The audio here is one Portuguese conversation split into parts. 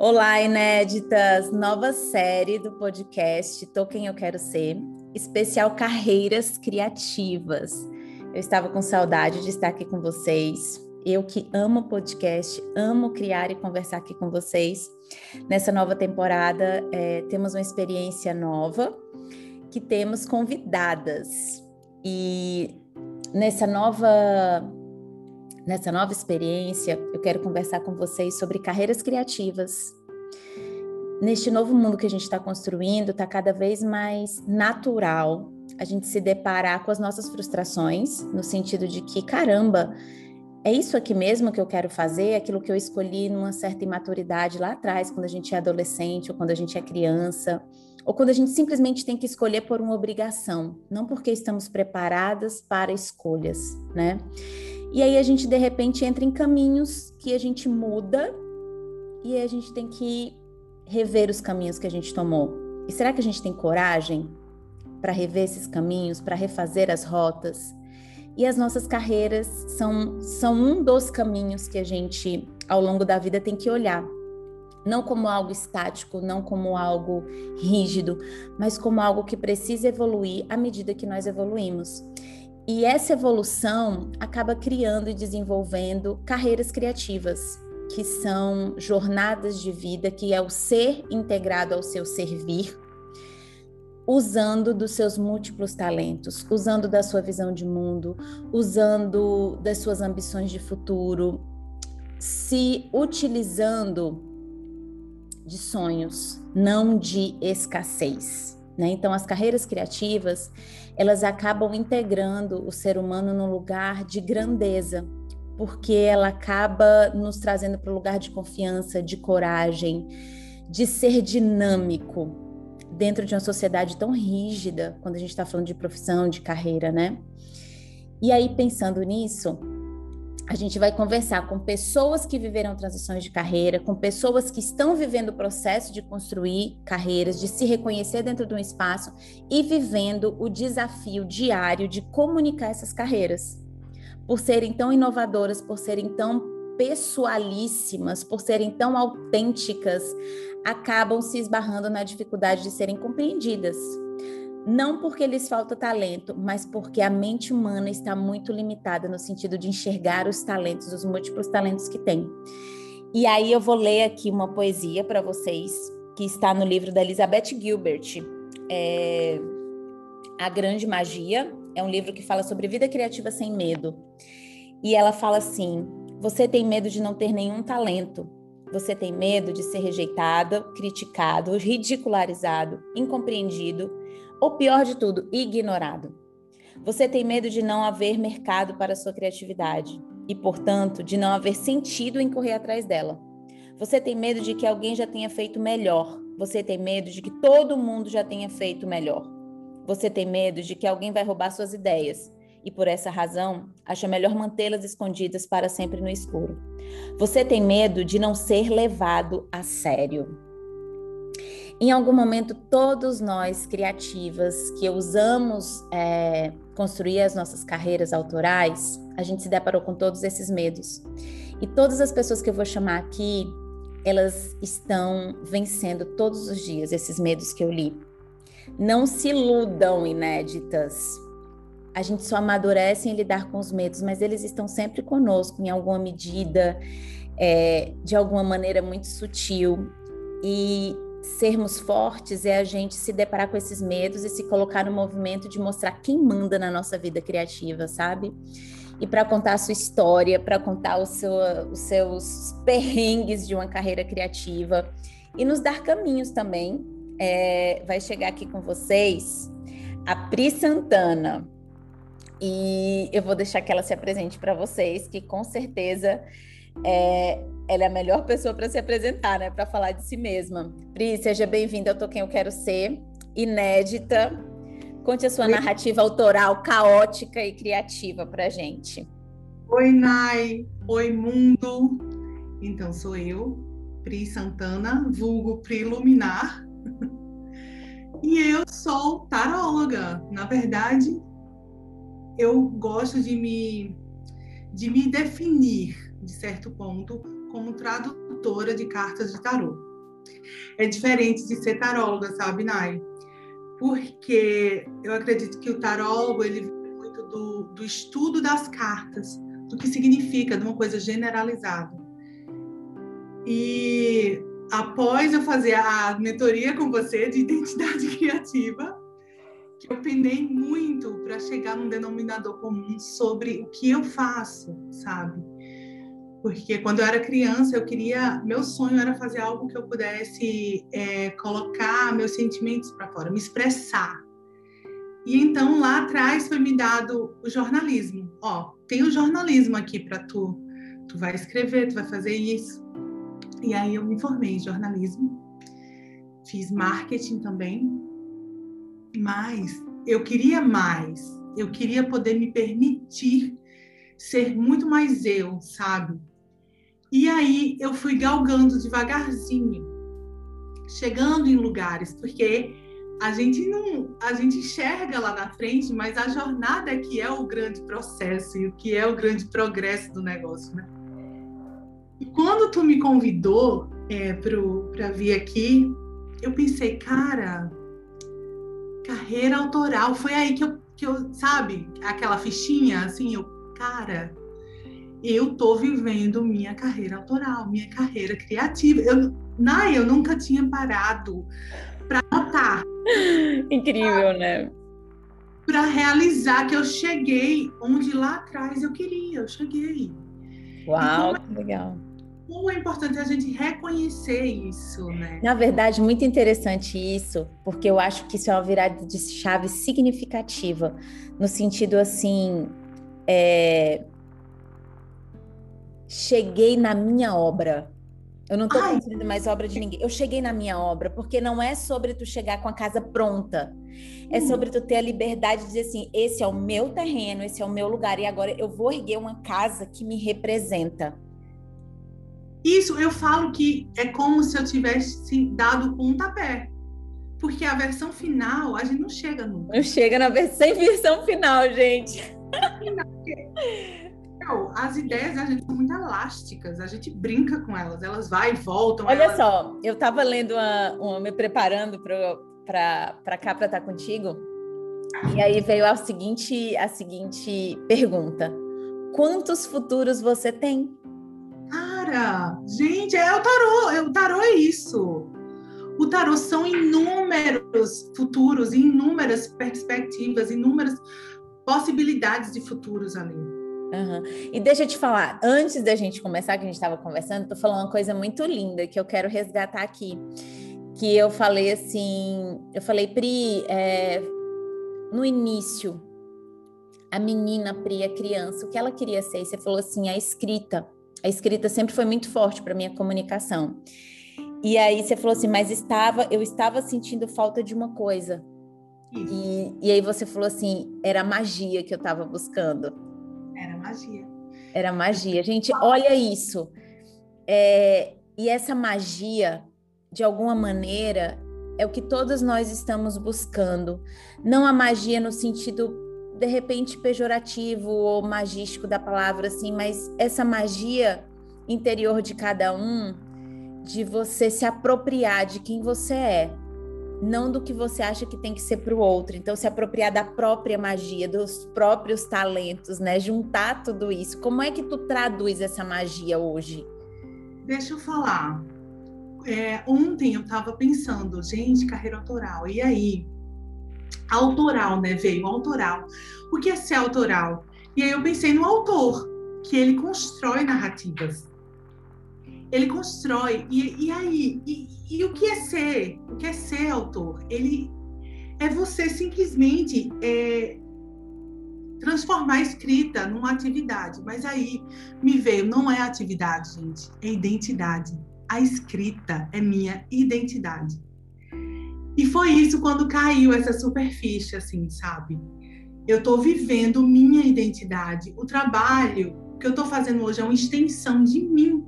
Olá, inéditas! Nova série do podcast Tô Quem Eu Quero Ser, especial Carreiras Criativas. Eu estava com saudade de estar aqui com vocês. Eu que amo podcast, amo criar e conversar aqui com vocês. Nessa nova temporada, é, temos uma experiência nova, que temos convidadas. E nessa nova Nessa nova experiência, eu quero conversar com vocês sobre carreiras criativas. Neste novo mundo que a gente está construindo, está cada vez mais natural a gente se deparar com as nossas frustrações, no sentido de que, caramba, é isso aqui mesmo que eu quero fazer, aquilo que eu escolhi numa certa imaturidade lá atrás, quando a gente é adolescente ou quando a gente é criança, ou quando a gente simplesmente tem que escolher por uma obrigação, não porque estamos preparadas para escolhas, né? E aí a gente de repente entra em caminhos que a gente muda e a gente tem que rever os caminhos que a gente tomou. E será que a gente tem coragem para rever esses caminhos, para refazer as rotas? E as nossas carreiras são, são um dos caminhos que a gente, ao longo da vida, tem que olhar. Não como algo estático, não como algo rígido, mas como algo que precisa evoluir à medida que nós evoluímos. E essa evolução acaba criando e desenvolvendo carreiras criativas, que são jornadas de vida, que é o ser integrado ao seu servir, usando dos seus múltiplos talentos, usando da sua visão de mundo, usando das suas ambições de futuro, se utilizando de sonhos, não de escassez. Né? Então, as carreiras criativas elas acabam integrando o ser humano num lugar de grandeza, porque ela acaba nos trazendo para o lugar de confiança, de coragem, de ser dinâmico dentro de uma sociedade tão rígida, quando a gente está falando de profissão, de carreira, né? E aí, pensando nisso, a gente vai conversar com pessoas que viveram transições de carreira, com pessoas que estão vivendo o processo de construir carreiras, de se reconhecer dentro de um espaço e vivendo o desafio diário de comunicar essas carreiras. Por serem tão inovadoras, por serem tão pessoalíssimas, por serem tão autênticas, acabam se esbarrando na dificuldade de serem compreendidas não porque lhes falta talento, mas porque a mente humana está muito limitada no sentido de enxergar os talentos, os múltiplos talentos que tem. E aí eu vou ler aqui uma poesia para vocês que está no livro da Elizabeth Gilbert, é... A Grande Magia. É um livro que fala sobre vida criativa sem medo. E ela fala assim: você tem medo de não ter nenhum talento. Você tem medo de ser rejeitado, criticado, ridicularizado, incompreendido, ou pior de tudo, ignorado. Você tem medo de não haver mercado para sua criatividade e, portanto, de não haver sentido em correr atrás dela. Você tem medo de que alguém já tenha feito melhor. Você tem medo de que todo mundo já tenha feito melhor. Você tem medo de que alguém vai roubar suas ideias e, por essa razão, acha melhor mantê-las escondidas para sempre no escuro. Você tem medo de não ser levado a sério. Em algum momento, todos nós criativas que usamos é, construir as nossas carreiras autorais, a gente se deparou com todos esses medos. E todas as pessoas que eu vou chamar aqui, elas estão vencendo todos os dias esses medos que eu li. Não se iludam, inéditas. A gente só amadurece em lidar com os medos, mas eles estão sempre conosco, em alguma medida, é, de alguma maneira muito sutil. E sermos fortes é a gente se deparar com esses medos e se colocar no movimento de mostrar quem manda na nossa vida criativa, sabe? E para contar a sua história, para contar seu, os seus perrengues de uma carreira criativa e nos dar caminhos também. É, vai chegar aqui com vocês a Pri Santana. E eu vou deixar que ela se apresente para vocês, que com certeza é, ela é a melhor pessoa para se apresentar, né? Para falar de si mesma. Pri, seja bem-vinda ao Tô Quem Eu Quero Ser, inédita. Conte a sua Oi. narrativa autoral, caótica e criativa para gente. Oi, Nai. Oi, mundo. Então, sou eu, Pri Santana, vulgo Pri Luminar. e eu sou taróloga. Na verdade, eu gosto de me, de me definir, de certo ponto, como tradutora de cartas de tarô. é diferente de ser taróloga, sabe, Nai? Porque eu acredito que o tarólogo, ele vem muito do, do estudo das cartas, do que significa, de uma coisa generalizada. E após eu fazer a mentoria com você de identidade criativa, que eu penei muito para chegar num denominador comum sobre o que eu faço, sabe? Porque quando eu era criança, eu queria, meu sonho era fazer algo que eu pudesse é, colocar meus sentimentos para fora, me expressar. E então lá atrás foi me dado o jornalismo. Ó, tem o jornalismo aqui para tu. Tu vai escrever, tu vai fazer isso. E aí eu me formei em jornalismo, fiz marketing também, mas eu queria mais. Eu queria poder me permitir ser muito mais eu, sabe? E aí eu fui galgando devagarzinho, chegando em lugares, porque a gente não, a gente enxerga lá na frente, mas a jornada é que é o grande processo e o que é o grande progresso do negócio, né? E quando tu me convidou é, para vir aqui, eu pensei, cara, carreira autoral. Foi aí que eu, que eu, sabe, aquela fichinha, assim, eu, cara, eu tô vivendo minha carreira autoral, minha carreira criativa. Eu, Nai, eu nunca tinha parado para notar. Incrível, né? Para realizar que eu cheguei onde lá atrás eu queria, eu cheguei. Uau, que legal como é importante a gente reconhecer isso, né? Na verdade, muito interessante isso, porque eu acho que isso é uma virada de chave significativa, no sentido assim, é... cheguei na minha obra. Eu não estou construindo mais obra de ninguém. Eu cheguei na minha obra, porque não é sobre tu chegar com a casa pronta. É hum. sobre tu ter a liberdade de dizer assim: esse é o meu terreno, esse é o meu lugar, e agora eu vou erguer uma casa que me representa. Isso eu falo que é como se eu tivesse dado pontapé. Porque a versão final, a gente não chega nunca. Não chega na versão, sem versão final, gente. As ideias da gente são muito elásticas, a gente brinca com elas, elas vai e voltam. Olha elas... só, eu estava lendo uma, uma, me preparando para cá para estar contigo, e aí veio a seguinte, a seguinte pergunta: quantos futuros você tem? Cara, gente, é o tarô, é, o tarô é isso. O tarô são inúmeros futuros, inúmeras perspectivas, inúmeras possibilidades de futuros ali. Uhum. E deixa eu te falar, antes da gente começar, que a gente estava conversando, tô falando uma coisa muito linda que eu quero resgatar aqui. Que eu falei assim, eu falei, Pri, é, no início, a menina Pri, a criança, o que ela queria ser? Você falou assim, a escrita a escrita sempre foi muito forte para minha comunicação. E aí você falou assim, mas estava, eu estava sentindo falta de uma coisa. E, e aí você falou assim, era magia que eu estava buscando. Era magia. Era magia. Gente, olha isso. É, e essa magia, de alguma maneira, é o que todos nós estamos buscando. Não a magia no sentido de repente pejorativo ou magístico da palavra assim, mas essa magia interior de cada um de você se apropriar de quem você é, não do que você acha que tem que ser para o outro. Então, se apropriar da própria magia, dos próprios talentos, né? Juntar tudo isso. Como é que tu traduz essa magia hoje? Deixa eu falar. É, ontem eu estava pensando, gente, carreira autoral. E aí, autoral, né? Veio autoral. O que é ser autoral? E aí eu pensei no autor, que ele constrói narrativas. Ele constrói. E, e aí? E, e, o que é ser? O que é ser autor? Ele é você simplesmente é, transformar a escrita numa atividade. Mas aí me veio, não é atividade, gente, é identidade. A escrita é minha identidade. E foi isso quando caiu essa superfície, assim, sabe? Eu estou vivendo minha identidade. O trabalho que eu estou fazendo hoje é uma extensão de mim.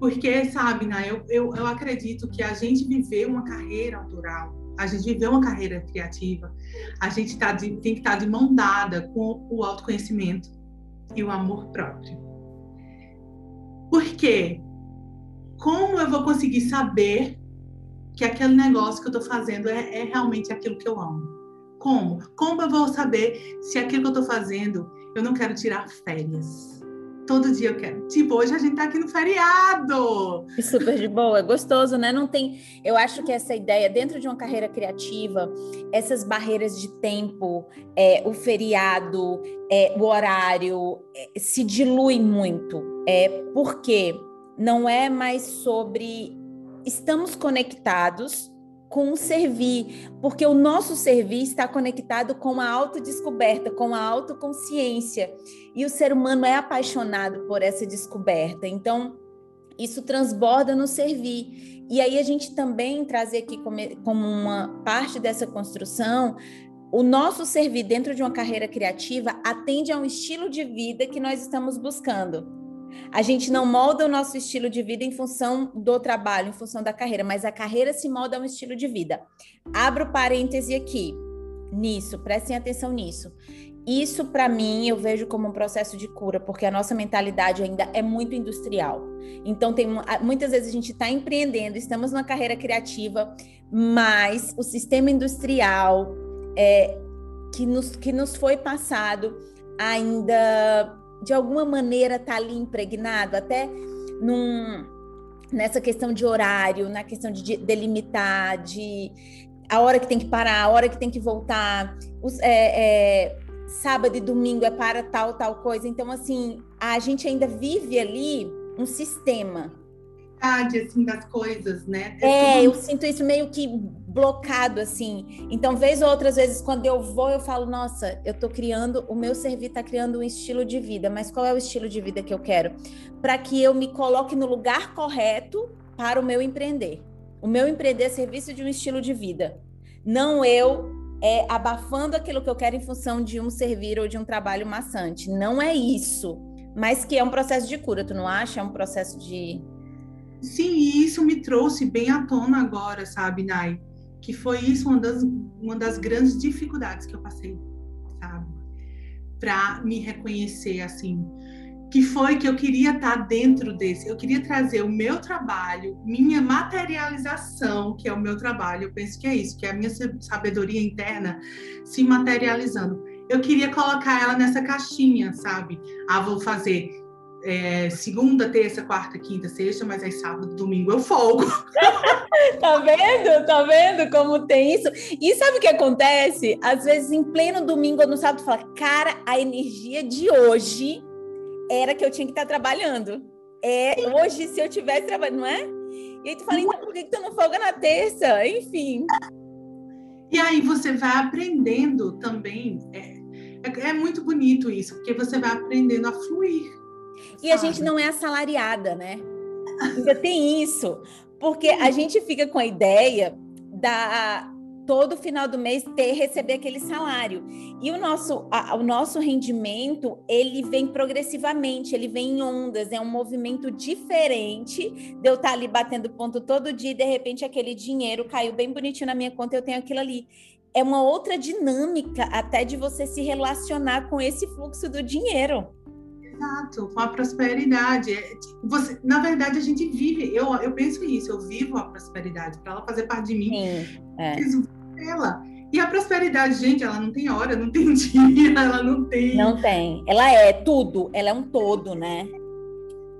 Porque, sabe, né, eu, eu, eu acredito que a gente viver uma carreira autoral, a gente viver uma carreira criativa, a gente tá de, tem que estar tá de mão dada com o autoconhecimento e o amor próprio. Por quê? como eu vou conseguir saber que aquele negócio que eu estou fazendo é, é, realmente aquilo que eu amo? Como? Como eu vou saber se aquilo que eu estou fazendo eu não quero tirar férias? Todo dia eu quero. Tipo, hoje a gente tá aqui no feriado. Super de boa, é gostoso, né? Não tem. Eu acho que essa ideia, dentro de uma carreira criativa, essas barreiras de tempo, é, o feriado, é, o horário, é, se dilui muito. É, porque não é mais sobre estamos conectados com o servir, porque o nosso servir está conectado com a autodescoberta, com a autoconsciência. E o ser humano é apaixonado por essa descoberta. Então, isso transborda no servir. E aí a gente também trazer aqui como uma parte dessa construção o nosso servir dentro de uma carreira criativa atende a um estilo de vida que nós estamos buscando. A gente não molda o nosso estilo de vida em função do trabalho, em função da carreira, mas a carreira se molda a um estilo de vida. Abro parêntese aqui, nisso, prestem atenção nisso. Isso, para mim, eu vejo como um processo de cura, porque a nossa mentalidade ainda é muito industrial. Então, tem, muitas vezes a gente está empreendendo, estamos numa carreira criativa, mas o sistema industrial é, que, nos, que nos foi passado ainda de alguma maneira está ali impregnado, até num, nessa questão de horário, na questão de delimitar, de a hora que tem que parar, a hora que tem que voltar, os, é, é, sábado e domingo é para tal, tal coisa. Então, assim, a gente ainda vive ali um sistema assim das coisas, né? É, eu sinto isso meio que blocado assim. Então, vez ou outras vezes quando eu vou, eu falo, nossa, eu tô criando, o meu servir tá criando um estilo de vida, mas qual é o estilo de vida que eu quero? Para que eu me coloque no lugar correto para o meu empreender. O meu empreender é serviço de um estilo de vida. Não eu é, abafando aquilo que eu quero em função de um servir ou de um trabalho maçante. Não é isso. Mas que é um processo de cura, tu não acha? É um processo de Sim, e isso me trouxe bem à tona agora, sabe, Nai? Que foi isso uma das, uma das grandes dificuldades que eu passei, sabe? Para me reconhecer, assim. Que foi que eu queria estar tá dentro desse, eu queria trazer o meu trabalho, minha materialização, que é o meu trabalho, eu penso que é isso, que é a minha sabedoria interna se materializando. Eu queria colocar ela nessa caixinha, sabe? Ah, vou fazer é, segunda, terça, quarta, quinta, sexta, mas aí sábado, domingo eu folgo. tá vendo? Tá vendo como tem isso? E sabe o que acontece? Às vezes, em pleno domingo ou no sábado, fala, cara, a energia de hoje era que eu tinha que estar trabalhando. É, hoje, se eu tivesse trabalhando, não é? E aí tu fala, então por que, que tu não folga na terça? Enfim. E aí você vai aprendendo também. É, é, é muito bonito isso, porque você vai aprendendo a fluir e a gente não é assalariada, né? Ainda tem isso. Porque a gente fica com a ideia da todo final do mês ter receber aquele salário. E o nosso, a, o nosso rendimento, ele vem progressivamente, ele vem em ondas, é um movimento diferente de eu estar ali batendo ponto todo dia e de repente aquele dinheiro caiu bem bonitinho na minha conta, eu tenho aquilo ali. É uma outra dinâmica até de você se relacionar com esse fluxo do dinheiro. Exato, com a prosperidade. É, tipo, você, na verdade, a gente vive, eu, eu penso isso, eu vivo a prosperidade, para ela fazer parte de mim. Sim, é. ela. E a prosperidade, gente, ela não tem hora, não tem dia, ela não tem. Não tem. Ela é tudo, ela é um todo, né?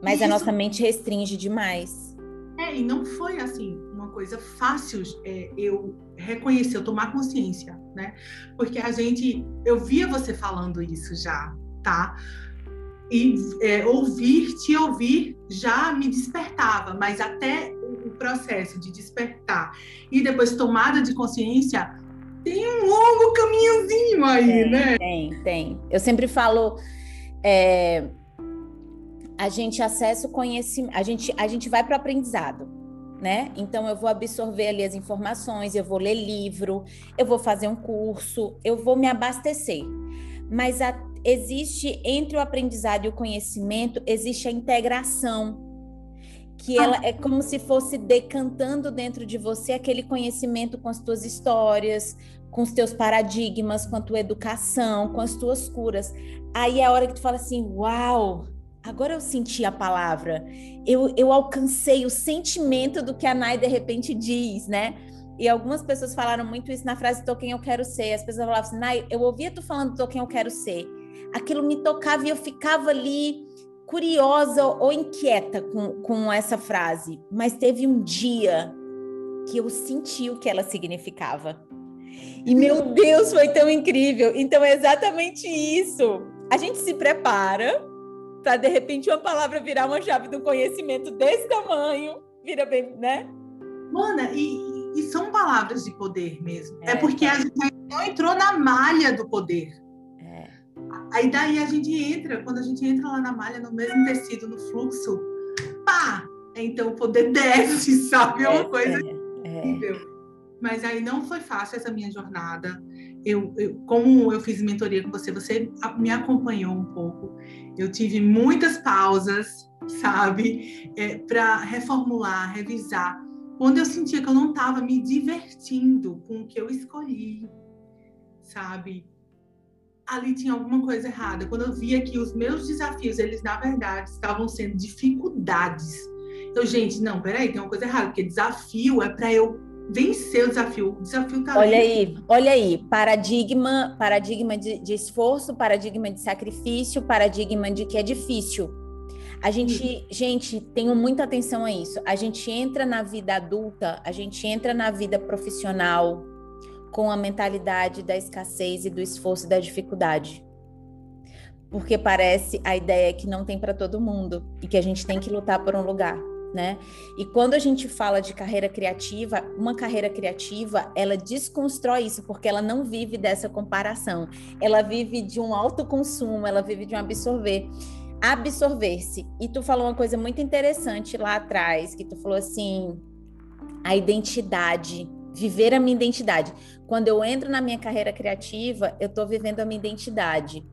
Mas isso. a nossa mente restringe demais. É, e não foi assim uma coisa fácil é, eu reconhecer, eu tomar consciência, né? Porque a gente, eu via você falando isso já, tá? E é, ouvir, te ouvir já me despertava, mas até o processo de despertar e depois tomada de consciência tem um longo caminhozinho aí, tem, né? Tem, tem. Eu sempre falo, é, a gente acessa o conhecimento, a gente, a gente vai para o aprendizado, né? Então eu vou absorver ali as informações, eu vou ler livro, eu vou fazer um curso, eu vou me abastecer. Mas a, existe entre o aprendizado e o conhecimento, existe a integração, que ela é como se fosse decantando dentro de você aquele conhecimento com as tuas histórias, com os teus paradigmas, com a tua educação, com as tuas curas. Aí é a hora que tu fala assim: "Uau, agora eu senti a palavra, eu, eu alcancei o sentimento do que a Nai de repente diz, né? E algumas pessoas falaram muito isso na frase tô quem eu quero ser. As pessoas falavam assim, Nai, eu ouvia tu falando tô quem eu quero ser. Aquilo me tocava e eu ficava ali curiosa ou inquieta com, com essa frase. Mas teve um dia que eu senti o que ela significava. E meu Deus, foi tão incrível. Então é exatamente isso. A gente se prepara para de repente uma palavra virar uma chave do conhecimento desse tamanho, vira bem, né? Mana, e, e são palavras de poder mesmo. É, é porque a gente não entrou na malha do poder. É. Aí daí a gente entra, quando a gente entra lá na malha, no mesmo tecido, no fluxo, pá! Então o poder desce, sabe? É uma coisa é, é. incrível. Mas aí não foi fácil essa minha jornada. Eu, eu, como eu fiz mentoria com você, você me acompanhou um pouco. Eu tive muitas pausas, sabe, é, para reformular, revisar. Quando eu sentia que eu não estava me divertindo com o que eu escolhi, sabe? Ali tinha alguma coisa errada. Quando eu via que os meus desafios, eles na verdade estavam sendo dificuldades. Eu, gente, não, peraí, tem uma coisa errada, porque desafio é para eu vencer o desafio. O desafio tá Olha aí, olha aí, paradigma, paradigma de, de, esforço, paradigma de sacrifício, paradigma de que é difícil. A gente, gente, tenho muita atenção a isso. A gente entra na vida adulta, a gente entra na vida profissional com a mentalidade da escassez e do esforço e da dificuldade. Porque parece a ideia que não tem para todo mundo e que a gente tem que lutar por um lugar né? E quando a gente fala de carreira criativa, uma carreira criativa, ela desconstrói isso porque ela não vive dessa comparação. Ela vive de um autoconsumo, ela vive de um absorver. Absorver-se. E tu falou uma coisa muito interessante lá atrás, que tu falou assim, a identidade, viver a minha identidade. Quando eu entro na minha carreira criativa, eu estou vivendo a minha identidade.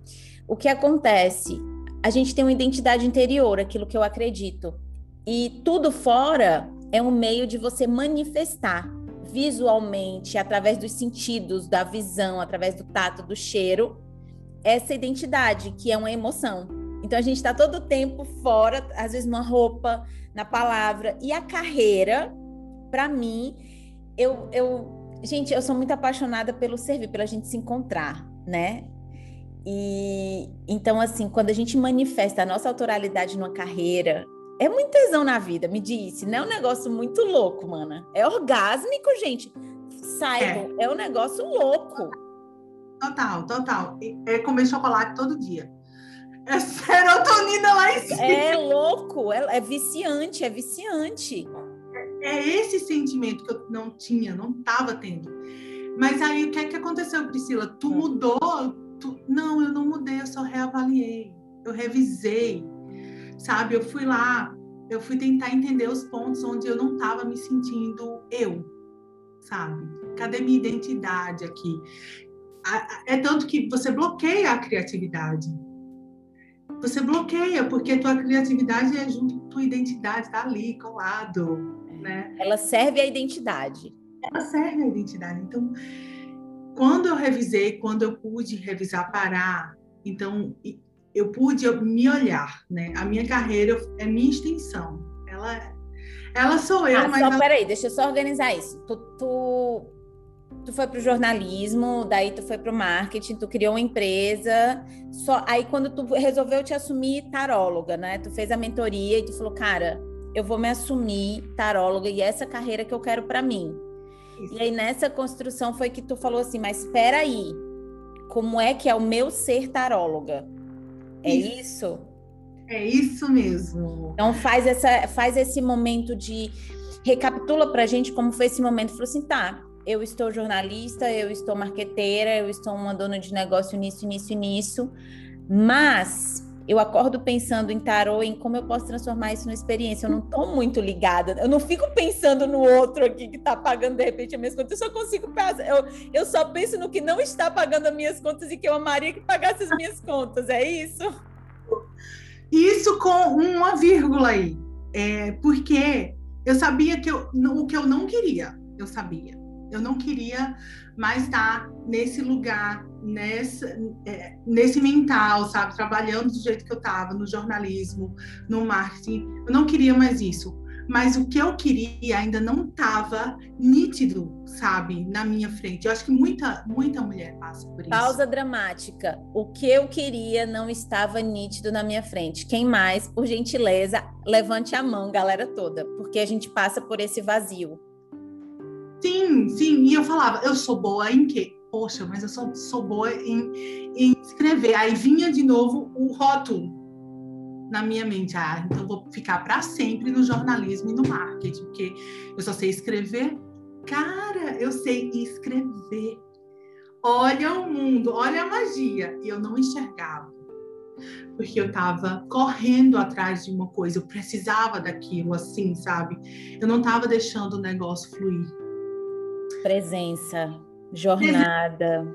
O que acontece? A gente tem uma identidade interior, aquilo que eu acredito e tudo fora é um meio de você manifestar visualmente, através dos sentidos, da visão, através do tato, do cheiro, essa identidade, que é uma emoção. Então a gente está todo tempo fora, às vezes numa roupa, na palavra. E a carreira, para mim, eu, eu. Gente, eu sou muito apaixonada pelo servir, pela gente se encontrar, né? E então, assim, quando a gente manifesta a nossa autoralidade numa carreira, é muito tesão na vida, me disse. Não é um negócio muito louco, mana. É orgásmico, gente. Saibam, é. é um negócio louco. Total, total. É comer chocolate todo dia. É serotonina lá em cima. É louco, é, é viciante, é viciante. É, esse sentimento que eu não tinha, não estava tendo. Mas aí o que é que aconteceu, Priscila? Tu hum. mudou? Tu... Não, eu não mudei, eu só reavaliei. Eu revisei sabe? Eu fui lá, eu fui tentar entender os pontos onde eu não estava me sentindo eu, sabe? Cadê minha identidade aqui? É tanto que você bloqueia a criatividade. Você bloqueia, porque tua criatividade é junto com tua identidade, tá ali, colado, né? Ela serve à identidade. Ela serve à identidade. Então, quando eu revisei, quando eu pude revisar, parar, então eu pude me olhar, né? A minha carreira é minha extensão. Ela, ela sou eu, ah, mas... Só, ela... Peraí, deixa eu só organizar isso. Tu, tu, tu foi para o jornalismo, daí tu foi para o marketing, tu criou uma empresa, só aí quando tu resolveu te assumir taróloga, né? Tu fez a mentoria e tu falou, cara, eu vou me assumir taróloga e essa carreira que eu quero para mim. Isso. E aí nessa construção foi que tu falou assim, mas espera aí, como é que é o meu ser taróloga? É isso? É isso mesmo. Então faz, essa, faz esse momento de. Recapitula pra gente como foi esse momento. Falou assim, tá, eu estou jornalista, eu estou marqueteira, eu estou uma dona de negócio nisso, nisso nisso, mas eu acordo pensando em tarô, em como eu posso transformar isso numa experiência. Eu não estou muito ligada, eu não fico pensando no outro aqui que está pagando de repente as minhas contas. Eu só consigo pensar, eu, eu só penso no que não está pagando as minhas contas e que eu amaria que pagasse as minhas contas. É isso? Isso com uma vírgula aí. É, porque eu sabia que eu, o que eu não queria, eu sabia. Eu não queria mais estar nesse lugar, nessa, é, nesse mental, sabe? Trabalhando do jeito que eu estava, no jornalismo, no marketing. Eu não queria mais isso mas o que eu queria ainda não estava nítido, sabe, na minha frente. Eu acho que muita, muita mulher passa por isso. Pausa dramática. O que eu queria não estava nítido na minha frente. Quem mais, por gentileza, levante a mão, galera toda, porque a gente passa por esse vazio. Sim, sim. E eu falava, eu sou boa em quê? Poxa, mas eu sou, sou boa em, em escrever. Aí vinha de novo o rótulo na minha mente, ah, então vou ficar para sempre no jornalismo e no marketing, porque eu só sei escrever. Cara, eu sei escrever. Olha o mundo, olha a magia. E eu não enxergava. Porque eu estava correndo atrás de uma coisa, eu precisava daquilo, assim, sabe? Eu não estava deixando o negócio fluir. Presença, jornada.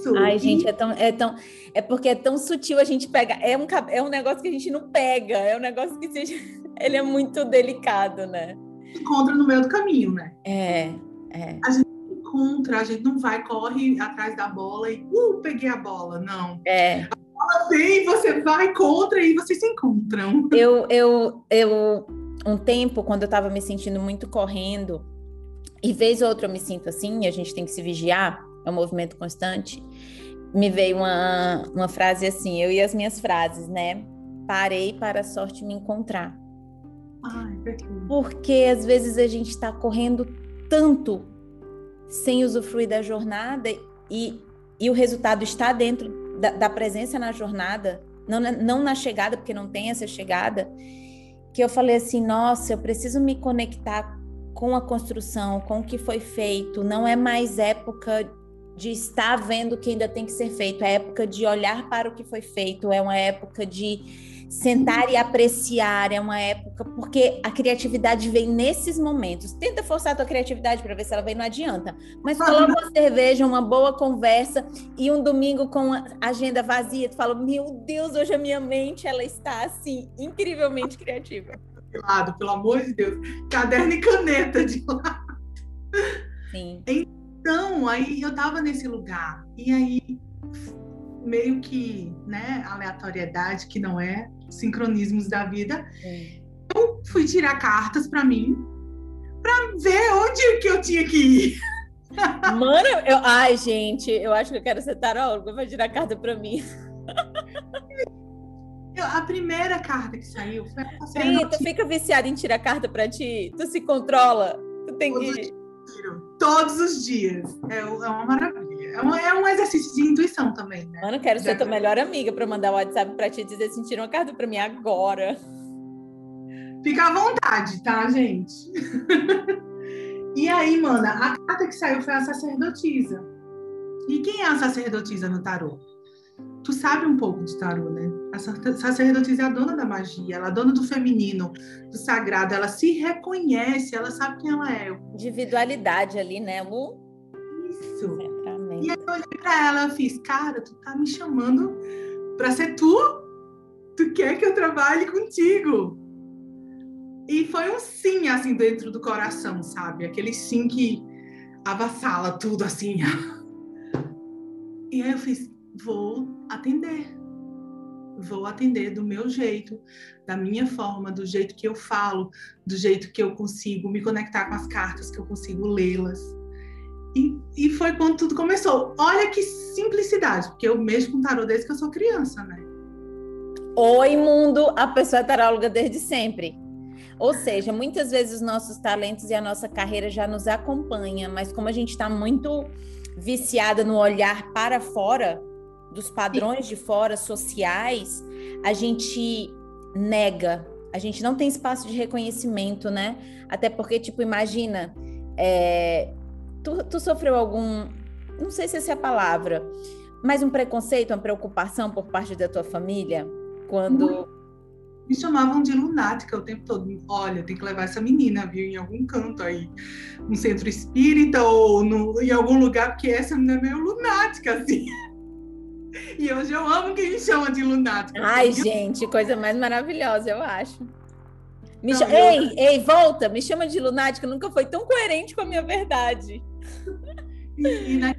Isso. Ai, gente, é tão, é tão. É porque é tão sutil a gente pega. É um, é um negócio que a gente não pega. É um negócio que seja, ele é muito delicado, né? Encontra no meio do caminho, né? É, é. A gente encontra, a gente não vai, corre atrás da bola e uh, peguei a bola. Não. É. A bola vem, você vai contra e vocês se encontram. Eu, eu, eu, um tempo, quando eu tava me sentindo muito correndo, e vez ou outra eu me sinto assim, a gente tem que se vigiar é um movimento constante, me veio uma, uma frase assim, eu e as minhas frases, né? Parei para a sorte me encontrar. Ai, Porque às vezes a gente está correndo tanto sem usufruir da jornada e, e o resultado está dentro da, da presença na jornada, não, não na chegada, porque não tem essa chegada, que eu falei assim, nossa, eu preciso me conectar com a construção, com o que foi feito, não é mais época de estar vendo o que ainda tem que ser feito, é época de olhar para o que foi feito, é uma época de sentar e apreciar, é uma época porque a criatividade vem nesses momentos. Tenta forçar a tua criatividade para ver se ela vem, não adianta. Mas coloca uma cerveja, uma boa conversa e um domingo com a agenda vazia, tu fala: "Meu Deus, hoje a minha mente ela está assim incrivelmente criativa". De lado, pelo amor de Deus, caderno e caneta de lado. Sim. Então, aí eu tava nesse lugar. E aí, meio que, né, aleatoriedade, que não é, sincronismos da vida, é. eu fui tirar cartas para mim, para ver onde que eu tinha que ir. Mano, eu, ai, gente, eu acho que eu quero ser taróloga, vai tirar carta para mim. Eu, a primeira carta que saiu foi a Sim, tu fica viciada em tirar carta para ti, tu se controla, tu tem que todos os dias. É, é uma maravilha. É, uma, é um exercício de intuição também, né? Mano, quero ser tua melhor amiga para mandar o WhatsApp para te dizer se tira uma carta para mim agora. Fica à vontade, tá, gente? e aí, mana, a carta que saiu foi a sacerdotisa. E quem é a sacerdotisa no tarô? Tu sabe um pouco de tarô, né? A sacerdotisa é a dona da magia, ela é a dona do feminino, do sagrado, ela se reconhece, ela sabe quem ela é. Individualidade ali, né, Lu? Isso. Exatamente. E aí eu olhei pra ela e fiz, cara, tu tá me chamando pra ser tu? Tu quer que eu trabalhe contigo? E foi um sim, assim, dentro do coração, sabe? Aquele sim que avassala tudo, assim. E aí eu fiz, vou atender. Vou atender do meu jeito, da minha forma, do jeito que eu falo, do jeito que eu consigo me conectar com as cartas, que eu consigo lê-las. E, e foi quando tudo começou. Olha que simplicidade, porque eu mexo com tarô desde que eu sou criança, né? Oi, mundo! A pessoa é taróloga desde sempre. Ou seja, muitas vezes os nossos talentos e a nossa carreira já nos acompanha, mas como a gente está muito viciada no olhar para fora, dos padrões de fora sociais, a gente nega, a gente não tem espaço de reconhecimento, né? Até porque, tipo, imagina, é, tu, tu sofreu algum, não sei se essa é a palavra, mas um preconceito, uma preocupação por parte da tua família quando me chamavam de lunática o tempo todo. Olha, tem que levar essa menina, viu, em algum canto aí, no centro espírita ou no, em algum lugar, porque essa menina é meio lunática, assim. E hoje eu amo quem me chama de lunática. Ai, gente, coisa mais maravilhosa, eu acho. Me não, Ei, ei, volta, me chama de lunática, nunca foi tão coerente com a minha verdade. E, e na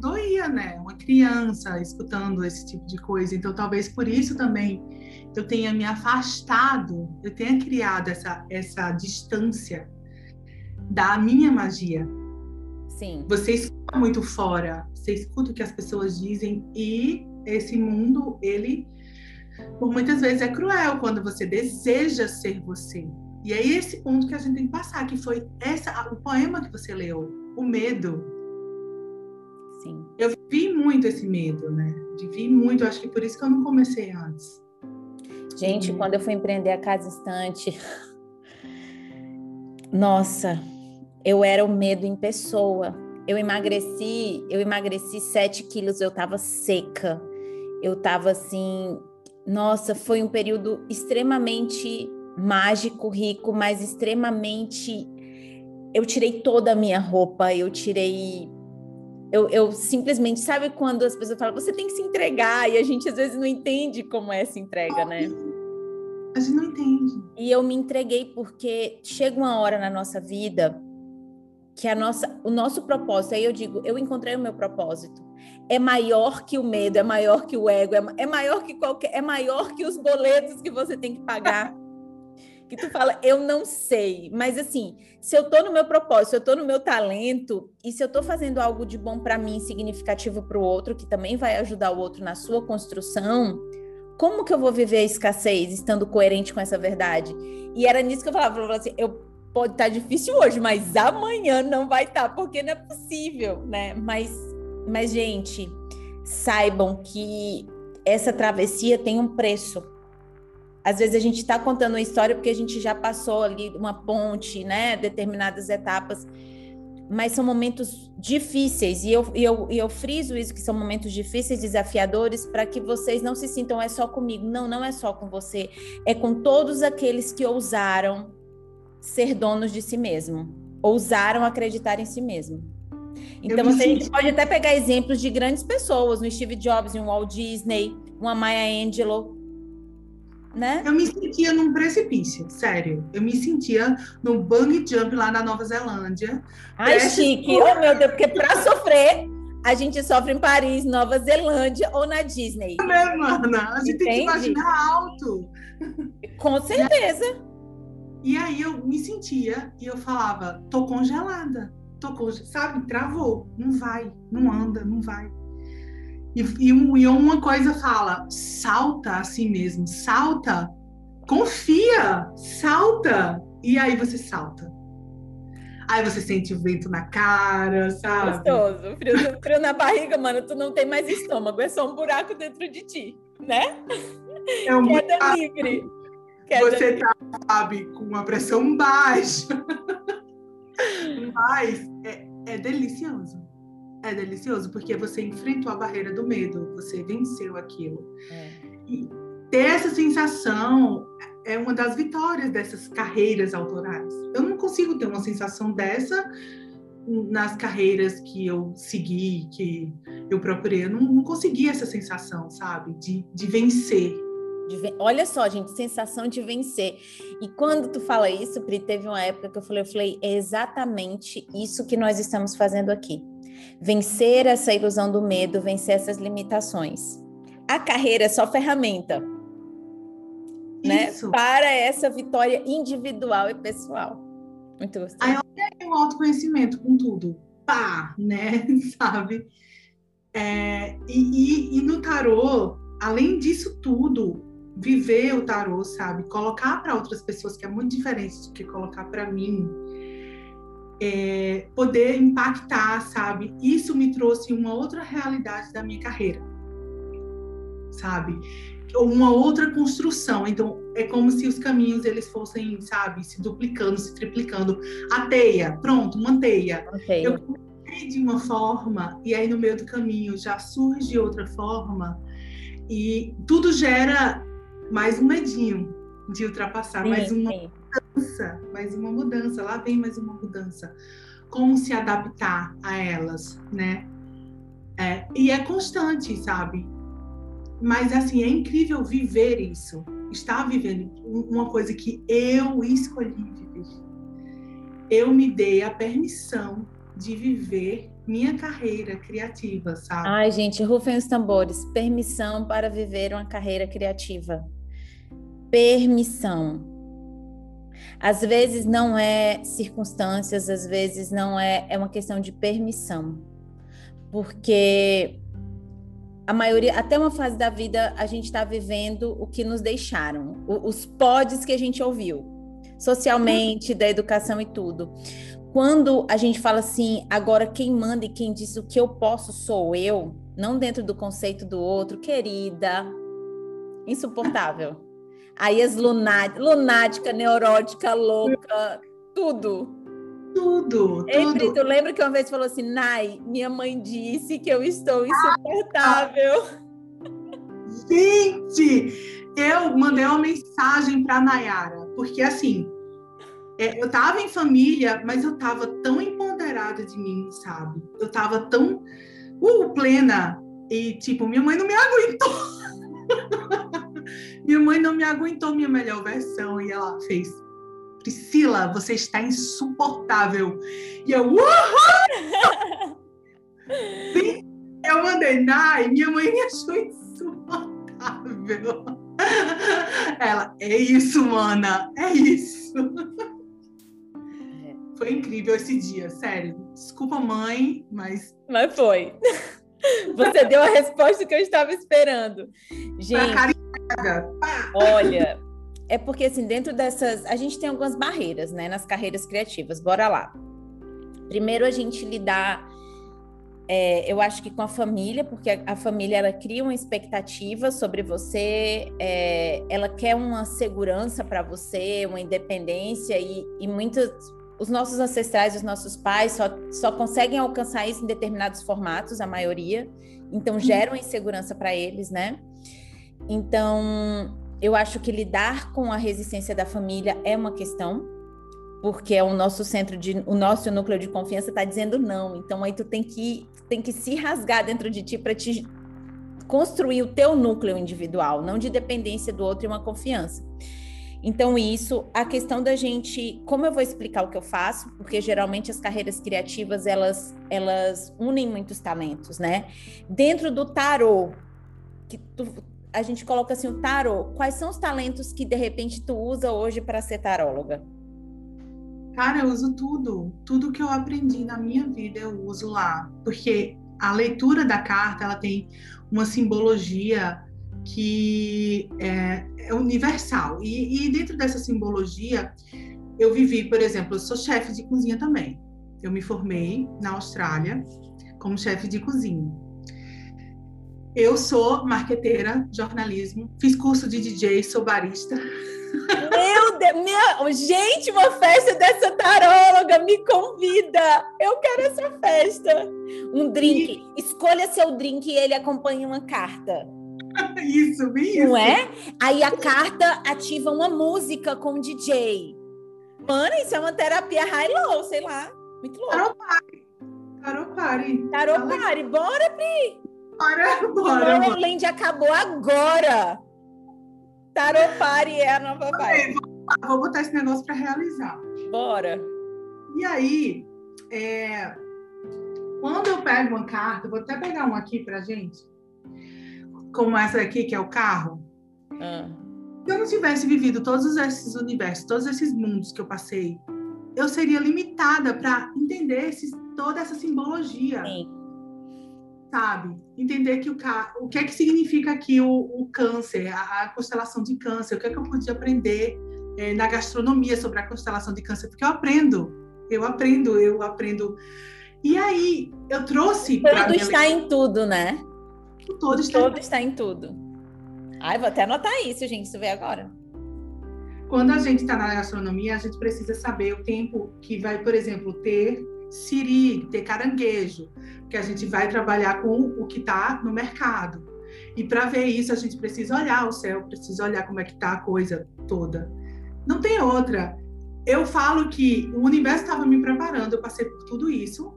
doía, né? Uma criança escutando esse tipo de coisa. Então, talvez por isso também eu tenha me afastado, eu tenha criado essa, essa distância da minha magia. Sim. Você escuta muito fora, você escuta o que as pessoas dizem e esse mundo, ele, por muitas vezes, é cruel quando você deseja ser você. E é esse ponto que a gente tem que passar, que foi essa, o poema que você leu, o medo. Sim. Eu vi muito esse medo, né? Vi muito, acho que por isso que eu não comecei antes. Gente, uhum. quando eu fui empreender a Casa Estante, nossa, eu era o medo em pessoa. Eu emagreci, eu emagreci 7 quilos, eu tava seca. Eu tava assim, nossa, foi um período extremamente mágico, rico, mas extremamente. Eu tirei toda a minha roupa, eu tirei eu, eu, simplesmente, sabe quando as pessoas falam, você tem que se entregar, e a gente às vezes não entende como é essa entrega, né? A gente não entende. E eu me entreguei porque chega uma hora na nossa vida que a nossa, o nosso propósito, aí eu digo, eu encontrei o meu propósito. É maior que o medo, é maior que o ego, é, é maior que qualquer, é maior que os boletos que você tem que pagar. que tu fala, eu não sei, mas assim, se eu tô no meu propósito, se eu tô no meu talento e se eu tô fazendo algo de bom para mim, significativo para o outro, que também vai ajudar o outro na sua construção, como que eu vou viver a escassez estando coerente com essa verdade? E era nisso que eu falava, eu falava assim, eu pode estar tá difícil hoje, mas amanhã não vai estar, tá, porque não é possível, né? Mas, mas gente, saibam que essa travessia tem um preço. Às vezes a gente está contando uma história porque a gente já passou ali uma ponte, né? Determinadas etapas mas são momentos difíceis, e eu, e eu, e eu friso isso, que são momentos difíceis, desafiadores, para que vocês não se sintam, é só comigo. Não, não é só com você, é com todos aqueles que ousaram ser donos de si mesmo, ousaram acreditar em si mesmo. Então, você, a gente pode até pegar exemplos de grandes pessoas, no Steve Jobs, um Walt Disney, uma Maya Angelou, né? Eu me sentia num precipício, sério. Eu me sentia no bang jump lá na Nova Zelândia. Ai, chique. Oh, meu Deus, porque para sofrer, a gente sofre em Paris, Nova Zelândia ou na Disney. Né, mana? A gente Entende? tem que imaginar alto. Com certeza. E aí eu me sentia e eu falava, tô congelada. Tô congelada. Sabe, travou. Não vai, não anda, não vai. E, e, e uma coisa fala, salta assim mesmo, salta, confia, salta. E aí você salta. Aí você sente o vento na cara, sabe? Gostoso. Frio, frio na barriga, mano. Tu não tem mais estômago, é só um buraco dentro de ti, né? É um Queda livre. Você tá, sabe, com uma pressão baixa. Mas é, é delicioso é delicioso, porque você enfrentou a barreira do medo, você venceu aquilo. É. E ter essa sensação é uma das vitórias dessas carreiras autorais. Eu não consigo ter uma sensação dessa nas carreiras que eu segui, que eu procurei. Eu não, não consegui essa sensação, sabe? De, de vencer. De, olha só, gente, sensação de vencer. E quando tu fala isso, Pri, teve uma época que eu falei, eu falei, é exatamente isso que nós estamos fazendo aqui vencer essa ilusão do medo, vencer essas limitações. A carreira é só ferramenta, né? Para essa vitória individual e pessoal. Muito gostoso. Aí olha o autoconhecimento com tudo. Pá, né? Sabe? É, e, e, e no tarô, além disso tudo, viver o tarô, sabe? Colocar para outras pessoas, que é muito diferente do que colocar para mim é, poder impactar, sabe? Isso me trouxe uma outra realidade da minha carreira, sabe? Uma outra construção. Então, é como se os caminhos eles fossem, sabe, se duplicando, se triplicando. A teia, pronto, uma teia. Okay. Eu comecei de uma forma e aí no meio do caminho já surge outra forma e tudo gera mais um medinho de ultrapassar, sim, mais uma sim mudança, mais uma mudança, lá vem mais uma mudança. Como se adaptar a elas, né? É, e é constante, sabe? Mas assim, é incrível viver isso. está vivendo uma coisa que eu escolhi viver. Eu me dei a permissão de viver minha carreira criativa, sabe? Ai, gente, rufem os tambores. Permissão para viver uma carreira criativa. Permissão. Às vezes não é circunstâncias, às vezes não é, é uma questão de permissão. Porque a maioria, até uma fase da vida, a gente está vivendo o que nos deixaram, os podes que a gente ouviu, socialmente, da educação e tudo. Quando a gente fala assim, agora quem manda e quem diz o que eu posso sou eu, não dentro do conceito do outro, querida, insuportável. Aí as lunática, lunática, neurótica, louca, tudo. Tudo, tudo. tu lembra que uma vez falou assim, Nai, minha mãe disse que eu estou insuportável. Gente, eu mandei uma mensagem para Nayara, porque assim, é, eu tava em família, mas eu tava tão empoderada de mim, sabe? Eu tava tão uh, plena e tipo, minha mãe não me aguentou. Minha mãe não me aguentou minha melhor versão e ela fez Priscila, você está insuportável. E eu, uhul! eu mandei, Nai, minha mãe me achou insuportável. Ela, é isso, mana, é isso. Foi incrível esse dia, sério. Desculpa, mãe, mas. Mas foi. Você deu a resposta que eu estava esperando. Gente, olha, é porque assim, dentro dessas, a gente tem algumas barreiras, né, nas carreiras criativas. Bora lá. Primeiro a gente lidar é, eu acho que com a família, porque a, a, família ela cria uma expectativa sobre você, é, ela quer uma segurança para você, uma independência e, e muitos os nossos ancestrais, os nossos pais só, só conseguem alcançar isso em determinados formatos, a maioria, então uhum. geram insegurança para eles, né? Então, eu acho que lidar com a resistência da família é uma questão, porque é o nosso centro de, o nosso núcleo de confiança está dizendo não. Então aí tu tem que tem que se rasgar dentro de ti para te construir o teu núcleo individual, não de dependência do outro e uma confiança. Então, isso, a questão da gente, como eu vou explicar o que eu faço, porque geralmente as carreiras criativas elas, elas unem muitos talentos, né? Dentro do tarô, que tu, a gente coloca assim o tarô, quais são os talentos que de repente tu usa hoje para ser taróloga? Cara, eu uso tudo, tudo que eu aprendi na minha vida eu uso lá, porque a leitura da carta ela tem uma simbologia que é, é universal. E, e, dentro dessa simbologia, eu vivi, por exemplo, eu sou chefe de cozinha também. Eu me formei na Austrália como chefe de cozinha. Eu sou marqueteira, jornalismo, fiz curso de DJ, sou barista. Meu Deus, minha... gente, uma festa dessa taróloga, me convida. Eu quero essa festa. Um drink, e... escolha seu drink e ele acompanha uma carta. isso, isso. Não é? Aí a carta ativa uma música com o DJ. Mano, isso é uma terapia high-low, sei lá. Muito louco. Tarot Party. Tarot Party. Tarot Party. Bora, Pri. Bora, bora. Tomorrowland acabou agora. Tarot Party é a nova vibe. Vou, vou botar esse negócio para realizar. Bora. E aí, é, quando eu pego uma carta, vou até pegar uma aqui pra gente como essa aqui, que é o carro, ah. se eu não tivesse vivido todos esses universos, todos esses mundos que eu passei, eu seria limitada para entender esses, toda essa simbologia. Sim. Sabe? Entender que o, o que é que significa aqui o, o câncer, a, a, constelação de câncer, o que é que eu podia aprender é, na gastronomia sobre a constelação de câncer, porque eu aprendo, eu aprendo, eu aprendo. E aí, eu trouxe. Tudo está em tudo, né? O todo está, todo em... está em tudo. Ai, vou até anotar isso, gente, isso vê agora. Quando a gente está na gastronomia, a gente precisa saber o tempo que vai, por exemplo, ter siri, ter caranguejo, que a gente vai trabalhar com o que está no mercado. E para ver isso, a gente precisa olhar o céu, precisa olhar como é que está a coisa toda. Não tem outra. Eu falo que o universo estava me preparando, eu passei por tudo isso.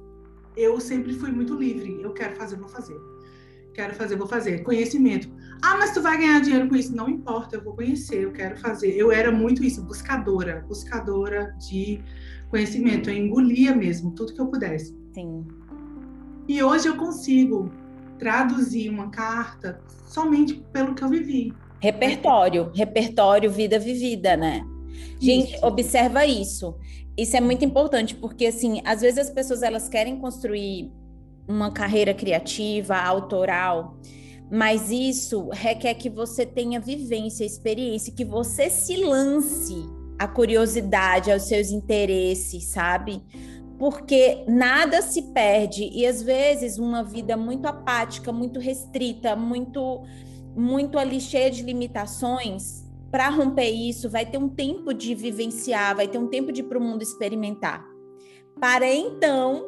Eu sempre fui muito livre. Eu quero fazer, vou fazer. quero fazer, vou fazer. Conhecimento. Ah, mas tu vai ganhar dinheiro com isso? Não importa, eu vou conhecer, eu quero fazer. Eu era muito isso, buscadora, buscadora de conhecimento. Eu engolia mesmo tudo que eu pudesse. Sim. E hoje eu consigo traduzir uma carta somente pelo que eu vivi. Repertório, repertório, vida vivida, né? Gente, isso. observa isso. Isso é muito importante porque assim, às vezes as pessoas elas querem construir uma carreira criativa, autoral, mas isso requer que você tenha vivência, experiência, que você se lance à curiosidade, aos seus interesses, sabe? Porque nada se perde e às vezes uma vida muito apática, muito restrita, muito muito ali cheia de limitações, para romper isso vai ter um tempo de vivenciar, vai ter um tempo de ir para o mundo experimentar. Para então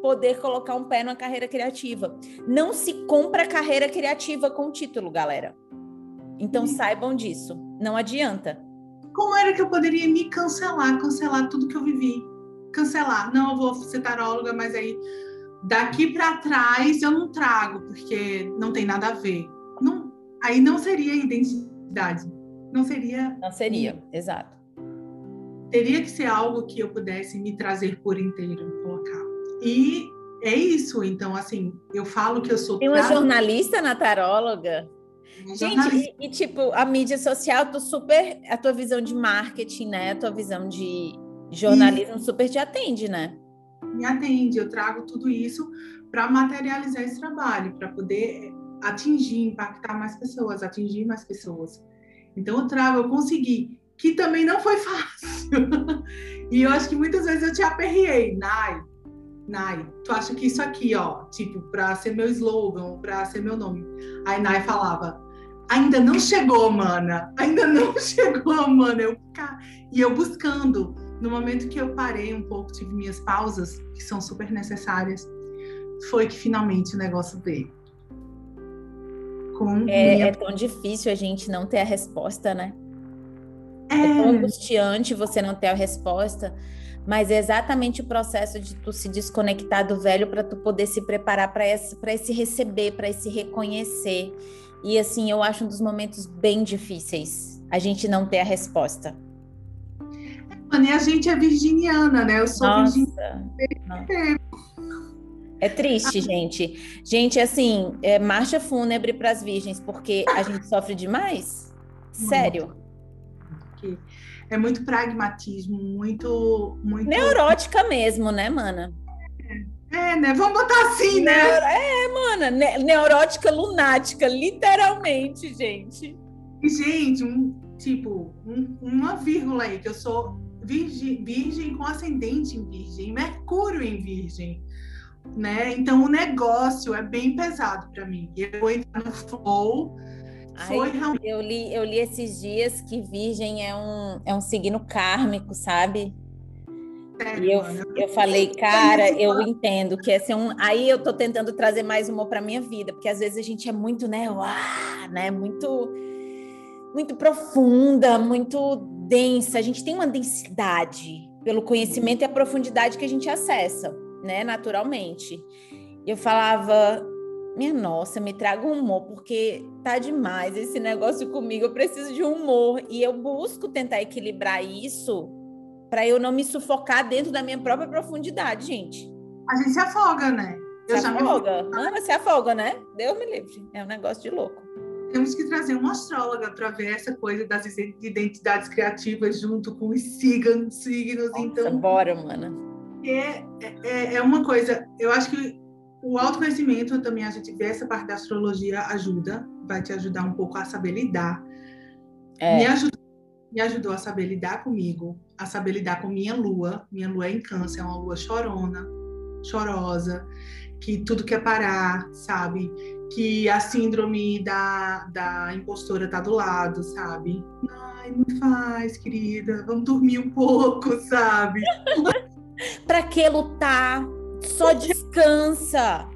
poder colocar um pé na carreira criativa. Não se compra carreira criativa com título, galera. Então hum. saibam disso. Não adianta. Como era que eu poderia me cancelar, cancelar tudo que eu vivi? Cancelar. Não, eu vou ser taróloga, mas aí daqui para trás eu não trago, porque não tem nada a ver. Não, aí não seria identidade. Não seria. Não seria, exato. Teria que ser algo que eu pudesse me trazer por inteiro, colocar. E é isso. Então, assim, eu falo que eu sou. Tem uma jornalista na taróloga. Gente, e, e, tipo, a mídia social, tu super. A tua visão de marketing, né? A tua visão de jornalismo super te atende, né? Me atende, eu trago tudo isso para materializar esse trabalho, para poder atingir, impactar mais pessoas, atingir mais pessoas. Então, eu trago, eu consegui, que também não foi fácil. e eu acho que muitas vezes eu te aperriei, Nai Nai, tu acha que isso aqui, ó, tipo, para ser meu slogan, para ser meu nome. Aí Nai falava, ainda não chegou, mana, ainda não chegou, mana. Eu, e eu buscando. No momento que eu parei um pouco, tive minhas pausas, que são super necessárias, foi que finalmente o negócio veio. Com é, minha... é tão difícil a gente não ter a resposta, né? É. é tão angustiante você não ter a resposta mas é exatamente o processo de tu se desconectar do velho para tu poder se preparar para esse, para esse receber, para esse reconhecer. E assim, eu acho um dos momentos bem difíceis a gente não ter a resposta. E a gente é virginiana, né? Eu sou Nossa. virginiana. É triste, gente. Gente, assim, é marcha fúnebre para as virgens, porque a gente sofre demais. Sério. Muito é muito pragmatismo, muito, muito. Neurótica mesmo, né, mana? É, é né? Vamos botar assim, né? Neuro... É, mana, ne neurótica lunática, literalmente, gente. Gente, um, tipo, um, uma vírgula aí, que eu sou virgem, virgem com ascendente em virgem, Mercúrio em virgem. Né? Então o negócio é bem pesado para mim. Eu vou entrar no flow foi Ai, eu li, eu li esses dias que Virgem é um, é um signo kármico, sabe? e eu, eu falei, cara, eu entendo que esse é um. Aí eu tô tentando trazer mais humor para minha vida, porque às vezes a gente é muito, né, uá, né, muito, muito profunda, muito densa. A gente tem uma densidade pelo conhecimento e a profundidade que a gente acessa, né, naturalmente. Eu falava, minha nossa, me traga um humor, porque tá demais esse negócio comigo, eu preciso de humor. E eu busco tentar equilibrar isso para eu não me sufocar dentro da minha própria profundidade, gente. A gente se afoga, né? Eu se afoga. Me... se afoga, né? Deus me livre. É um negócio de louco. Temos que trazer uma astróloga para ver essa coisa das identidades criativas junto com os signos. signos Nossa, então, bora, mana. É, é, é uma coisa, eu acho que o autoconhecimento também a gente vê essa parte da astrologia ajuda, vai te ajudar um pouco a saber lidar. É. Me, ajudou, me ajudou a saber lidar comigo, a saber lidar com minha lua. Minha lua é em câncer, é uma lua chorona, chorosa, que tudo quer parar, sabe? Que a síndrome da, da impostora tá do lado, sabe? Ai, não faz, querida, vamos dormir um pouco, sabe? para que lutar? Só descansa.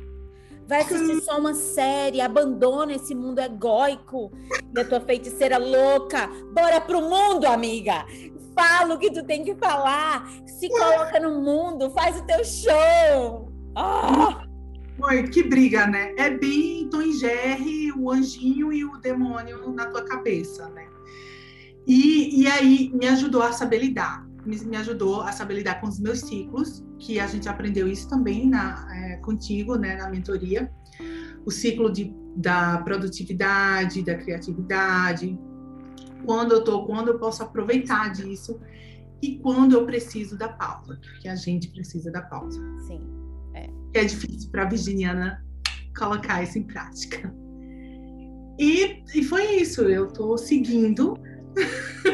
Vai assistir só uma série, abandona esse mundo egóico da tua feiticeira louca. Bora pro mundo, amiga. Fala o que tu tem que falar. Se coloca no mundo, faz o teu show. Oi, que briga, né? É bem Tom e Jerry, o anjinho e o demônio na tua cabeça, né? E, e aí me ajudou a saber lidar, me, ajudou a saber lidar com os meus ciclos, que a gente aprendeu isso também na, é, contigo, né, na mentoria. O ciclo de, da produtividade, da criatividade, quando eu tô, quando eu posso aproveitar disso e quando eu preciso da pausa, porque a gente precisa da pausa. Sim. É, é difícil para a virginiana colocar isso em prática. E, e foi isso, eu estou seguindo.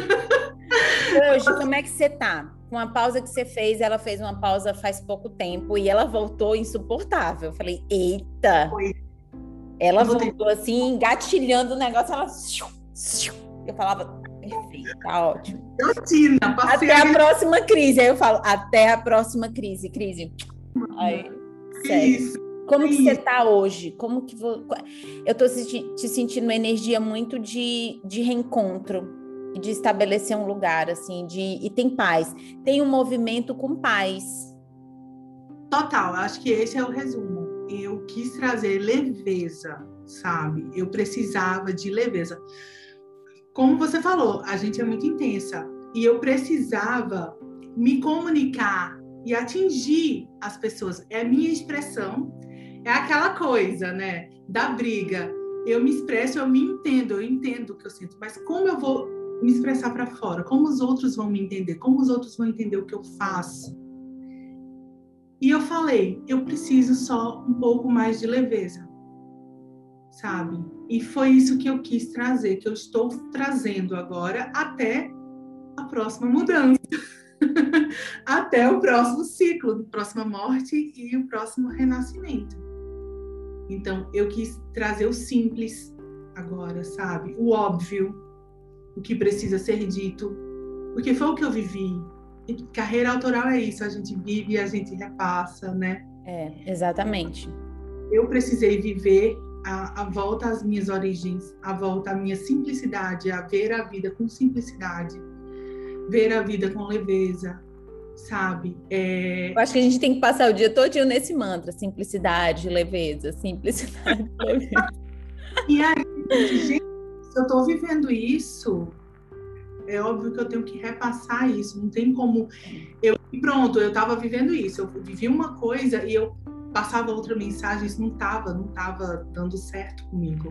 Hoje, como é que você tá? Com a pausa que você fez, ela fez uma pausa faz pouco tempo e ela voltou insuportável. Eu falei, eita! Foi. Ela voltou assim, engatilhando o negócio, ela. Eu falava, perfeito, tá ótimo. Rotina, até a próxima crise. Aí eu falo, até a próxima crise, crise. Aí, sério. Isso. Como que você tá hoje? Como que vou... eu tô te sentindo uma energia muito de, de reencontro de estabelecer um lugar assim, de e tem paz. Tem um movimento com paz. Total, acho que esse é o resumo. Eu quis trazer leveza, sabe? Eu precisava de leveza. Como você falou, a gente é muito intensa e eu precisava me comunicar e atingir as pessoas. É a minha expressão, é aquela coisa, né, da briga. Eu me expresso, eu me entendo, eu entendo o que eu sinto, mas como eu vou me expressar para fora? Como os outros vão me entender? Como os outros vão entender o que eu faço? E eu falei, eu preciso só um pouco mais de leveza, sabe? E foi isso que eu quis trazer, que eu estou trazendo agora até a próxima mudança. até o próximo ciclo, próxima morte e o próximo renascimento. Então, eu quis trazer o simples agora, sabe? O óbvio, o que precisa ser dito, porque foi o que eu vivi. E carreira autoral é isso, a gente vive e a gente repassa, né? É, exatamente. Eu precisei viver a, a, volta às minhas origens, a volta à minha simplicidade, a ver a vida com simplicidade, ver a vida com leveza, sabe? É... Eu acho que a gente tem que passar o dia todo nesse mantra: simplicidade, leveza, simplicidade, leveza. e aí, gente, se eu estou vivendo isso, é óbvio que eu tenho que repassar isso. Não tem como. Eu, pronto, eu estava vivendo isso. Eu vivi uma coisa e eu passava outra mensagem, isso não estava, não estava dando certo comigo.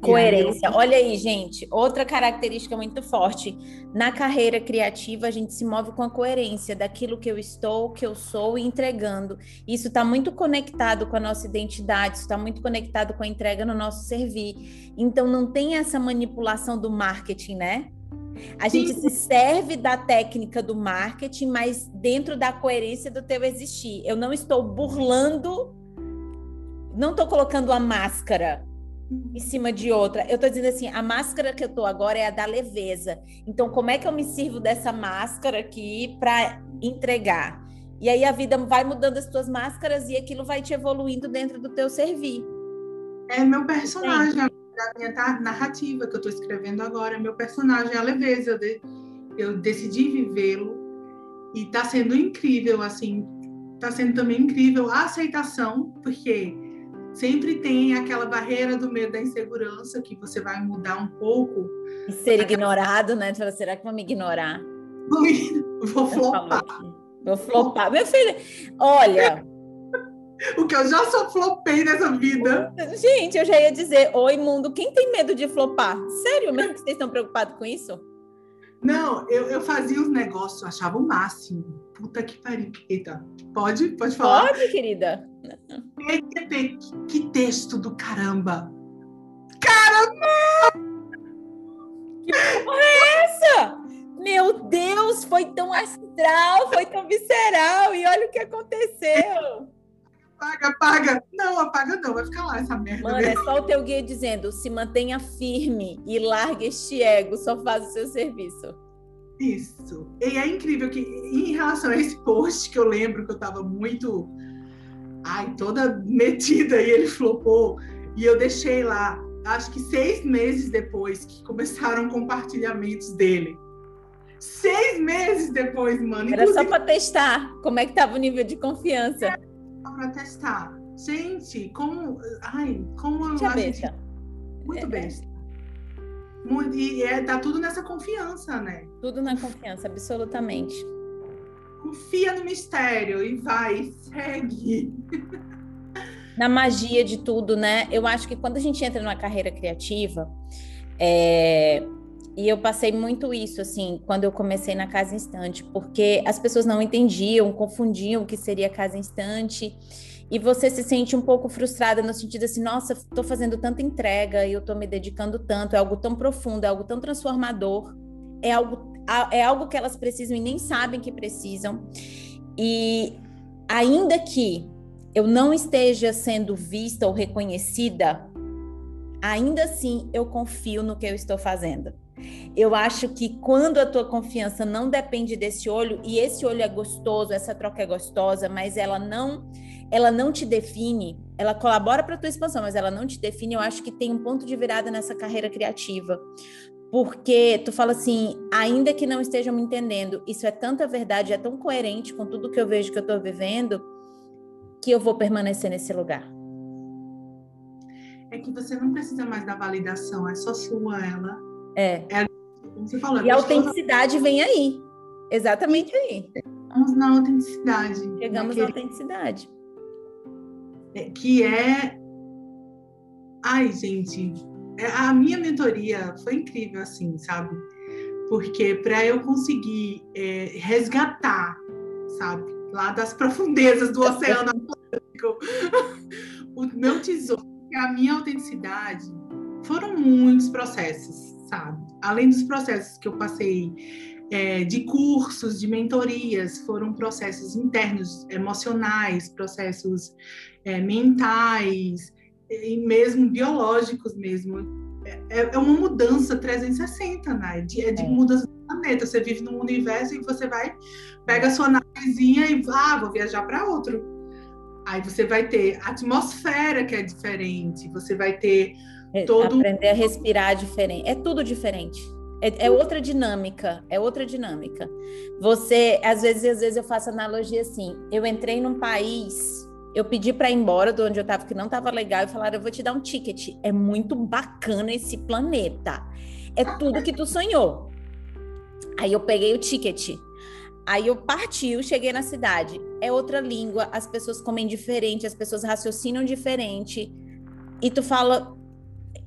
Coerência. Olha aí, gente, outra característica muito forte. Na carreira criativa, a gente se move com a coerência daquilo que eu estou, que eu sou e entregando. Isso está muito conectado com a nossa identidade, está muito conectado com a entrega no nosso servir. Então, não tem essa manipulação do marketing, né? A gente Sim. se serve da técnica do marketing, mas dentro da coerência do teu existir. Eu não estou burlando, não estou colocando a máscara em cima de outra. Eu estou dizendo assim, a máscara que eu estou agora é a da leveza. Então, como é que eu me sirvo dessa máscara aqui para entregar? E aí a vida vai mudando as tuas máscaras e aquilo vai te evoluindo dentro do teu servir. É meu personagem, a minha narrativa que eu estou escrevendo agora. Meu personagem é a leveza. Eu, de, eu decidi vivê-lo e está sendo incrível, assim. Está sendo também incrível a aceitação, porque sempre tem aquela barreira do medo da insegurança que você vai mudar um pouco. E ser ignorado, né? Será que vão me ignorar? Vou flopar. Vou flopar. Meu filho, olha. o que eu já só flopei nessa vida. Gente, eu já ia dizer, oi mundo, quem tem medo de flopar? Sério mesmo que vocês estão preocupados com isso? Não, eu, eu fazia os negócios, achava o máximo. Puta que pariu. Eita, pode? Pode falar? Pode, querida. Que, que texto do caramba! Caramba! Que porra é essa? Meu Deus, foi tão astral, foi tão visceral, e olha o que aconteceu. Apaga, apaga. Não, apaga não, vai ficar lá essa merda. Mano, mesmo. é só o teu guia dizendo: se mantenha firme e largue este ego, só faz o seu serviço. Isso. E é incrível que, em relação a esse post, que eu lembro que eu tava muito. Ai, toda metida e ele flopou. E eu deixei lá, acho que seis meses depois que começaram compartilhamentos dele. Seis meses depois, mano. Era Inclusive, só para testar como é que tava o nível de confiança. É, para testar. Gente, como. Ai, como acho. Gente, muito é, besta. Muito, e é, tá tudo nessa confiança, né? Tudo na confiança, absolutamente. Confia no mistério e vai, segue. Na magia de tudo, né? Eu acho que quando a gente entra numa carreira criativa, é, e eu passei muito isso, assim, quando eu comecei na Casa Instante, porque as pessoas não entendiam, confundiam o que seria Casa Instante, e você se sente um pouco frustrada no sentido assim, nossa, estou fazendo tanta entrega e eu estou me dedicando tanto, é algo tão profundo, é algo tão transformador, é algo, é algo que elas precisam e nem sabem que precisam. E ainda que eu não esteja sendo vista ou reconhecida, ainda assim eu confio no que eu estou fazendo. Eu acho que quando a tua confiança não depende desse olho, e esse olho é gostoso, essa troca é gostosa, mas ela não ela não te define, ela colabora para tua expansão, mas ela não te define, eu acho que tem um ponto de virada nessa carreira criativa. Porque tu fala assim, ainda que não estejam me entendendo, isso é tanta verdade, é tão coerente com tudo que eu vejo que eu estou vivendo, que eu vou permanecer nesse lugar. É que você não precisa mais da validação, é só sua ela. É. é como você falou, é e a autenticidade vem aí. Exatamente aí. Chegamos na autenticidade. Chegamos na autenticidade. É, que é. Ai, gente, a minha mentoria foi incrível, assim, sabe? Porque para eu conseguir é, resgatar, sabe, lá das profundezas do Oceano Atlântico, o meu tesouro, a minha autenticidade, foram muitos processos, sabe? Além dos processos que eu passei é, de cursos, de mentorias, foram processos internos, emocionais, processos é, mentais e mesmo biológicos mesmo. É, é uma mudança 360, né? De, é de é. mudança do planeta. Você vive num universo e você vai, pega a sua navezinha e ah, vou viajar para outro. Aí você vai ter atmosfera que é diferente, você vai ter é, todo... Aprender a respirar diferente. É tudo diferente. É, é, outra dinâmica, é outra dinâmica. Você, às vezes, às vezes eu faço analogia assim. Eu entrei num país, eu pedi para ir embora de onde eu estava que não estava legal e falaram: "Eu vou te dar um ticket. É muito bacana esse planeta. É tudo que tu sonhou". Aí eu peguei o ticket. Aí eu parti, eu cheguei na cidade. É outra língua, as pessoas comem diferente, as pessoas raciocinam diferente. E tu fala,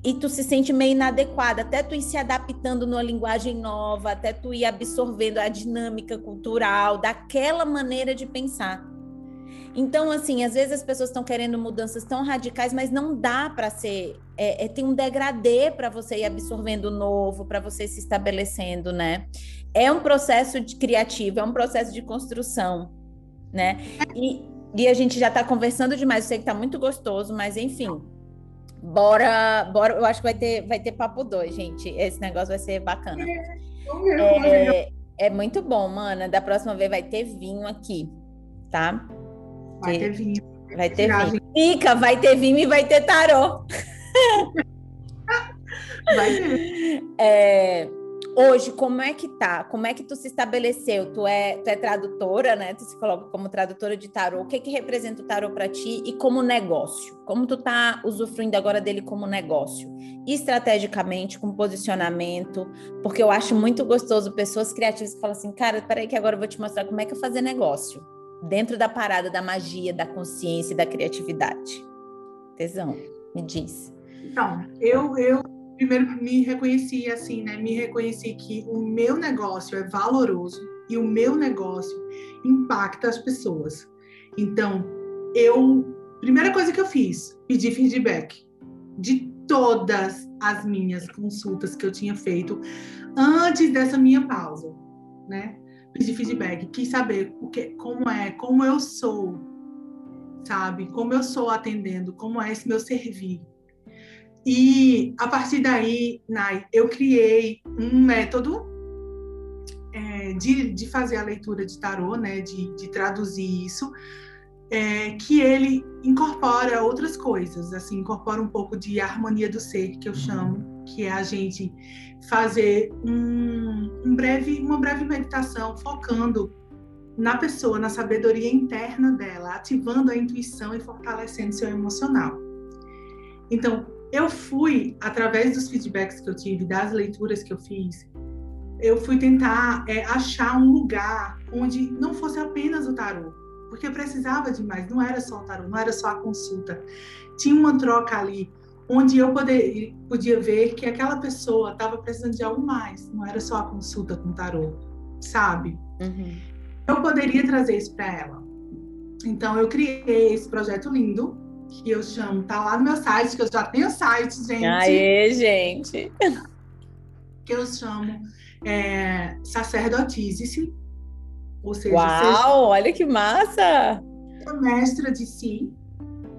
e tu se sente meio inadequada, até tu ir se adaptando numa linguagem nova, até tu ir absorvendo a dinâmica cultural daquela maneira de pensar. Então, assim, às vezes as pessoas estão querendo mudanças tão radicais, mas não dá para ser. É, é, tem um degradê para você ir absorvendo o novo, para você se estabelecendo, né? É um processo de criativo, é um processo de construção, né? E, e a gente já está conversando demais, eu sei que está muito gostoso, mas enfim, Bora, bora, eu acho que vai ter, vai ter papo 2, gente. Esse negócio vai ser bacana. É, é muito bom, mana. Da próxima vez vai ter vinho aqui, tá? Vai ter vinho. Vai ter vinho. Fica, vai ter vinho e vai ter tarô. vai ter. É, hoje, como é que tá? Como é que tu se estabeleceu? Tu é, tu é tradutora, né? Tu se coloca como tradutora de tarô. O que que representa o tarô para ti e como negócio? Como tu tá usufruindo agora dele como negócio? Estrategicamente, com posicionamento, porque eu acho muito gostoso pessoas criativas que falam assim, cara, peraí que agora eu vou te mostrar como é que eu fazer negócio. Dentro da parada da magia, da consciência e da criatividade. Tesão, me diz. Então, eu, eu primeiro me reconheci assim, né? Me reconheci que o meu negócio é valoroso e o meu negócio impacta as pessoas. Então, eu primeira coisa que eu fiz, pedi feedback de todas as minhas consultas que eu tinha feito antes dessa minha pausa, né? Pedi feedback, quis saber o que, como é, como eu sou, sabe? Como eu sou atendendo, como é esse meu servir. E a partir daí, Nai, eu criei um método é, de, de fazer a leitura de tarô, né, de, de traduzir isso, é, que ele incorpora outras coisas, assim, incorpora um pouco de harmonia do ser, que eu chamo, que é a gente fazer um, um breve, uma breve meditação focando na pessoa, na sabedoria interna dela, ativando a intuição e fortalecendo seu emocional. Então, eu fui, através dos feedbacks que eu tive, das leituras que eu fiz, eu fui tentar é, achar um lugar onde não fosse apenas o tarô, porque precisava de mais, não era só o tarô, não era só a consulta. Tinha uma troca ali, onde eu poder, podia ver que aquela pessoa estava precisando de algo mais, não era só a consulta com o tarô, sabe? Uhum eu poderia trazer isso para ela. Então, eu criei esse projeto lindo, que eu chamo, tá lá no meu site, que eu já tenho site, gente. Aê, gente! Que eu chamo é, Sacerdotize-se. Ou seja, Uau, olha que massa! Mestra de si.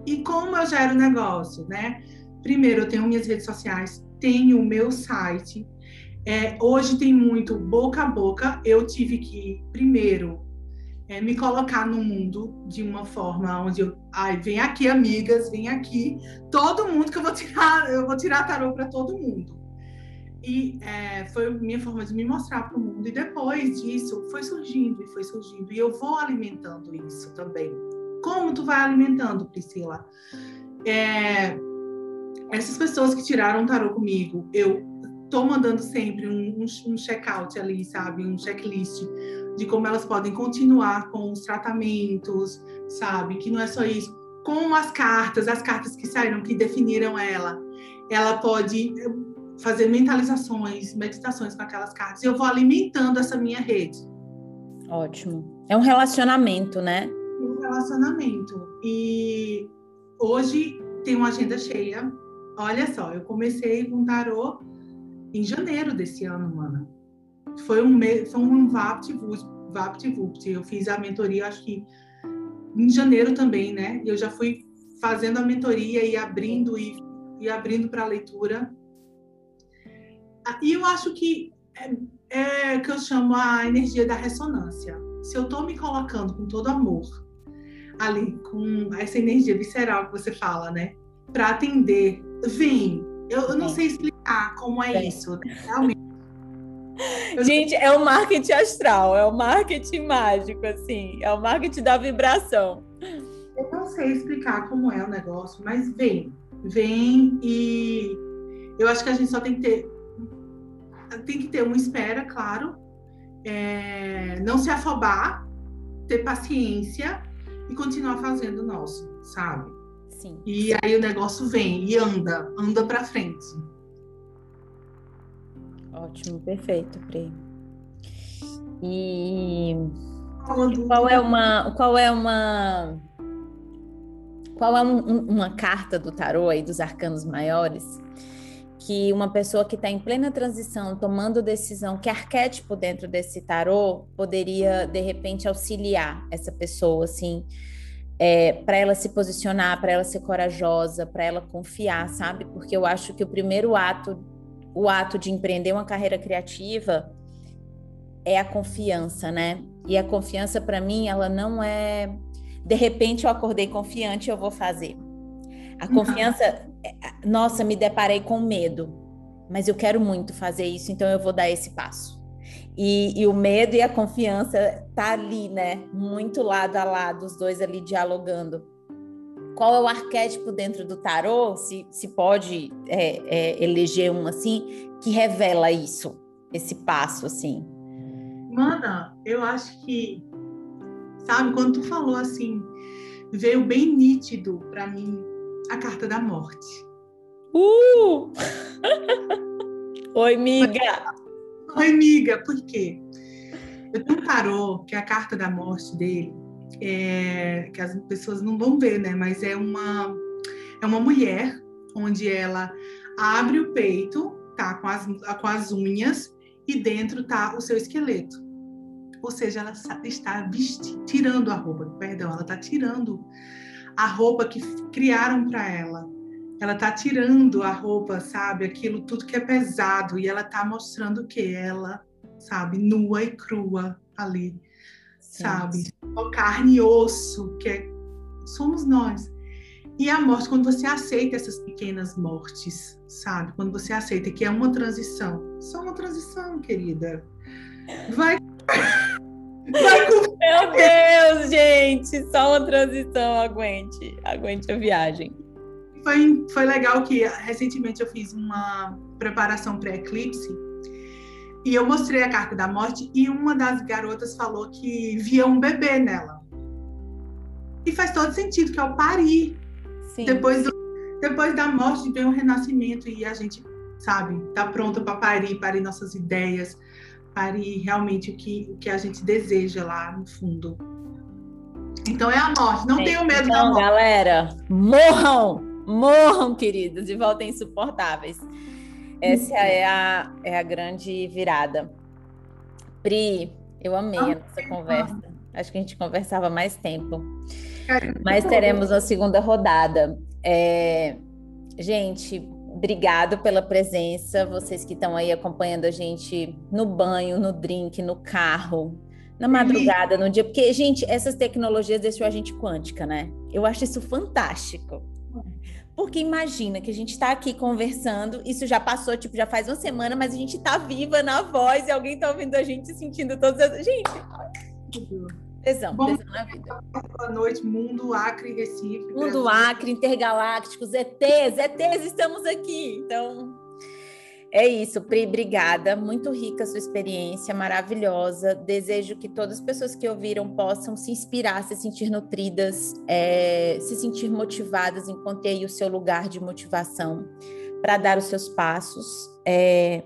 E como eu gero negócio, né? Primeiro, eu tenho minhas redes sociais, tenho o meu site, é, hoje tem muito boca a boca. Eu tive que, primeiro, é, me colocar no mundo de uma forma onde eu. Ai, vem aqui, amigas, vem aqui. Todo mundo que eu vou tirar, eu vou tirar tarô para todo mundo. E é, foi minha forma de me mostrar para o mundo. E depois disso, foi surgindo e foi surgindo. E eu vou alimentando isso também. Como tu vai alimentando, Priscila? É, essas pessoas que tiraram tarô comigo, eu estou mandando sempre um, um, um check-out ali, sabe? Um checklist de como elas podem continuar com os tratamentos, sabe? Que não é só isso. Com as cartas, as cartas que saíram, que definiram ela, ela pode eh, fazer mentalizações, meditações com aquelas cartas. E eu vou alimentando essa minha rede. Ótimo. É um relacionamento, né? Um relacionamento. E hoje tem uma agenda cheia. Olha só, eu comecei com tarô em janeiro desse ano, mana. Foi um, foi um VaptVupt. Eu fiz a mentoria, acho que em janeiro também, né? E eu já fui fazendo a mentoria e abrindo e, e abrindo para leitura. Ah, e eu acho que é, é que eu chamo a energia da ressonância. Se eu estou me colocando com todo amor ali, com essa energia visceral que você fala, né? Para atender, vem. Eu, eu não sei explicar como é, é. isso, né? realmente. Gente, é o marketing astral, é o marketing mágico, assim, é o marketing da vibração. Eu não sei explicar como é o negócio, mas vem, vem e eu acho que a gente só tem que ter, tem que ter uma espera, claro, é, não se afobar, ter paciência e continuar fazendo o nosso, sabe? Sim. E aí o negócio vem e anda, anda para frente. Ótimo, perfeito, Pri. E qual é uma, qual é uma, qual é um, uma carta do tarô aí dos arcanos maiores que uma pessoa que está em plena transição, tomando decisão, que arquétipo dentro desse tarô poderia de repente auxiliar essa pessoa, assim, é, para ela se posicionar, para ela ser corajosa, para ela confiar, sabe? Porque eu acho que o primeiro ato o ato de empreender uma carreira criativa é a confiança, né? E a confiança para mim, ela não é de repente eu acordei confiante, eu vou fazer. A confiança, é, nossa, me deparei com medo, mas eu quero muito fazer isso, então eu vou dar esse passo. E, e, o medo e a confiança tá ali, né? Muito lado a lado, os dois ali dialogando qual é o arquétipo dentro do tarô, se, se pode é, é, eleger um assim, que revela isso, esse passo assim? Mana, eu acho que, sabe, quando tu falou assim, veio bem nítido para mim a carta da morte. Uh! Oi, miga! Oi, miga, por quê? Eu tenho um tarô, que é a carta da morte dele, é, que as pessoas não vão ver, né? Mas é uma, é uma mulher onde ela abre o peito, tá com as, com as unhas, e dentro tá o seu esqueleto. Ou seja, ela está tirando a roupa, perdão, ela está tirando a roupa que criaram para ela. Ela está tirando a roupa, sabe? Aquilo tudo que é pesado, e ela está mostrando que ela, sabe, nua e crua ali sabe? Só carne e osso, que é, somos nós. E a morte, quando você aceita essas pequenas mortes, sabe? Quando você aceita que é uma transição. Só uma transição, querida. Vai. Vai com Meu Deus, gente, só uma transição, aguente, aguente a viagem. Foi, foi legal que recentemente eu fiz uma preparação para eclipse e eu mostrei a carta da morte e uma das garotas falou que via um bebê nela. E faz todo sentido, que é o parir. Sim. Depois, do, depois da morte vem o renascimento e a gente, sabe, tá pronto para parir, parir nossas ideias, parir realmente o que, o que a gente deseja lá no fundo. Então é a morte, não é, tenham medo então, da morte. galera, morram! Morram, queridos, e voltem insuportáveis. Essa é a, é a grande virada. Pri, eu amei a nossa conversa. Acho que a gente conversava mais tempo. Mas teremos a segunda rodada. É... Gente, obrigado pela presença. Vocês que estão aí acompanhando a gente no banho, no drink, no carro, na madrugada, no dia. Porque, gente, essas tecnologias deixam a gente quântica, né? Eu acho isso fantástico. Porque imagina que a gente está aqui conversando, isso já passou, tipo, já faz uma semana, mas a gente está viva na voz e alguém está ouvindo a gente sentindo todas as. Gente! Tesão, Bom, tesão na vida. Boa noite, Mundo Acre Recife. Mundo. Acre, Intergalácticos, ETs, ETs, estamos aqui. Então, é isso, Pri, obrigada. Muito rica a sua experiência, maravilhosa. Desejo que todas as pessoas que ouviram possam se inspirar, se sentir nutridas, é, se sentir motivadas. Encontre aí o seu lugar de motivação para dar os seus passos. É,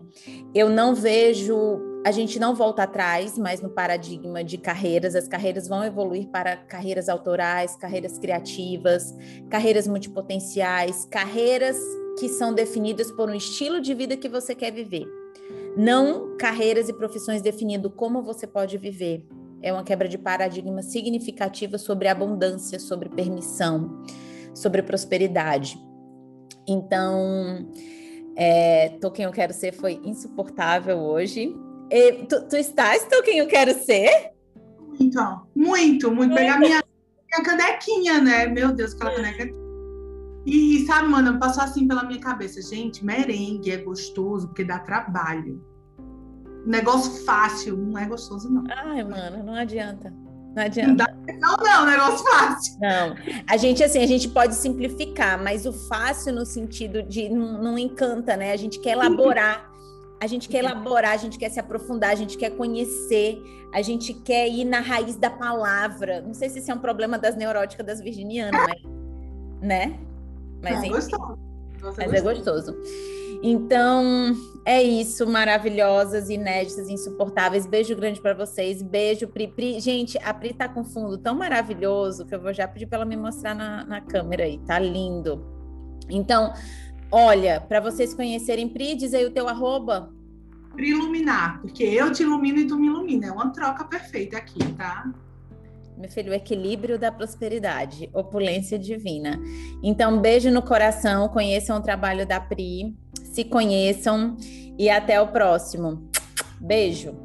eu não vejo, a gente não volta atrás, mas no paradigma de carreiras, as carreiras vão evoluir para carreiras autorais, carreiras criativas, carreiras multipotenciais, carreiras que são definidas por um estilo de vida que você quer viver. Não carreiras e profissões definindo como você pode viver. É uma quebra de paradigma significativa sobre abundância, sobre permissão, sobre prosperidade. Então, é, Tô Quem Eu Quero Ser foi insuportável hoje. E, tu, tu estás Tô Quem Eu Quero Ser? Muito, muito, muito. Pegar minha, minha canequinha, né? Meu Deus, aquela caneca e, sabe, mano, passou assim pela minha cabeça, gente, merengue é gostoso porque dá trabalho. Negócio fácil não é gostoso, não. Ai, mano, não adianta. Não adianta. Não, não, negócio fácil. Não. A gente, assim, a gente pode simplificar, mas o fácil no sentido de não, não encanta, né? A gente quer elaborar. A gente quer elaborar, a gente quer se aprofundar, a gente quer conhecer, a gente quer ir na raiz da palavra. Não sei se isso é um problema das neuróticas das virginianas, mas, né? Mas, é gostoso. mas é gostoso. Então, é isso, maravilhosas, inéditas, insuportáveis. Beijo grande para vocês. Beijo, Pri. Pri. Gente, a Pri tá com fundo tão maravilhoso que eu vou já pedir para ela me mostrar na, na câmera aí. Tá lindo. Então, olha, para vocês conhecerem Pri, diz aí o teu arroba. Pri iluminar, porque eu te ilumino e tu me ilumina. É uma troca perfeita aqui, tá? meu filho, o equilíbrio da prosperidade, opulência divina. Então, beijo no coração, conheçam o trabalho da Pri, se conheçam e até o próximo. Beijo.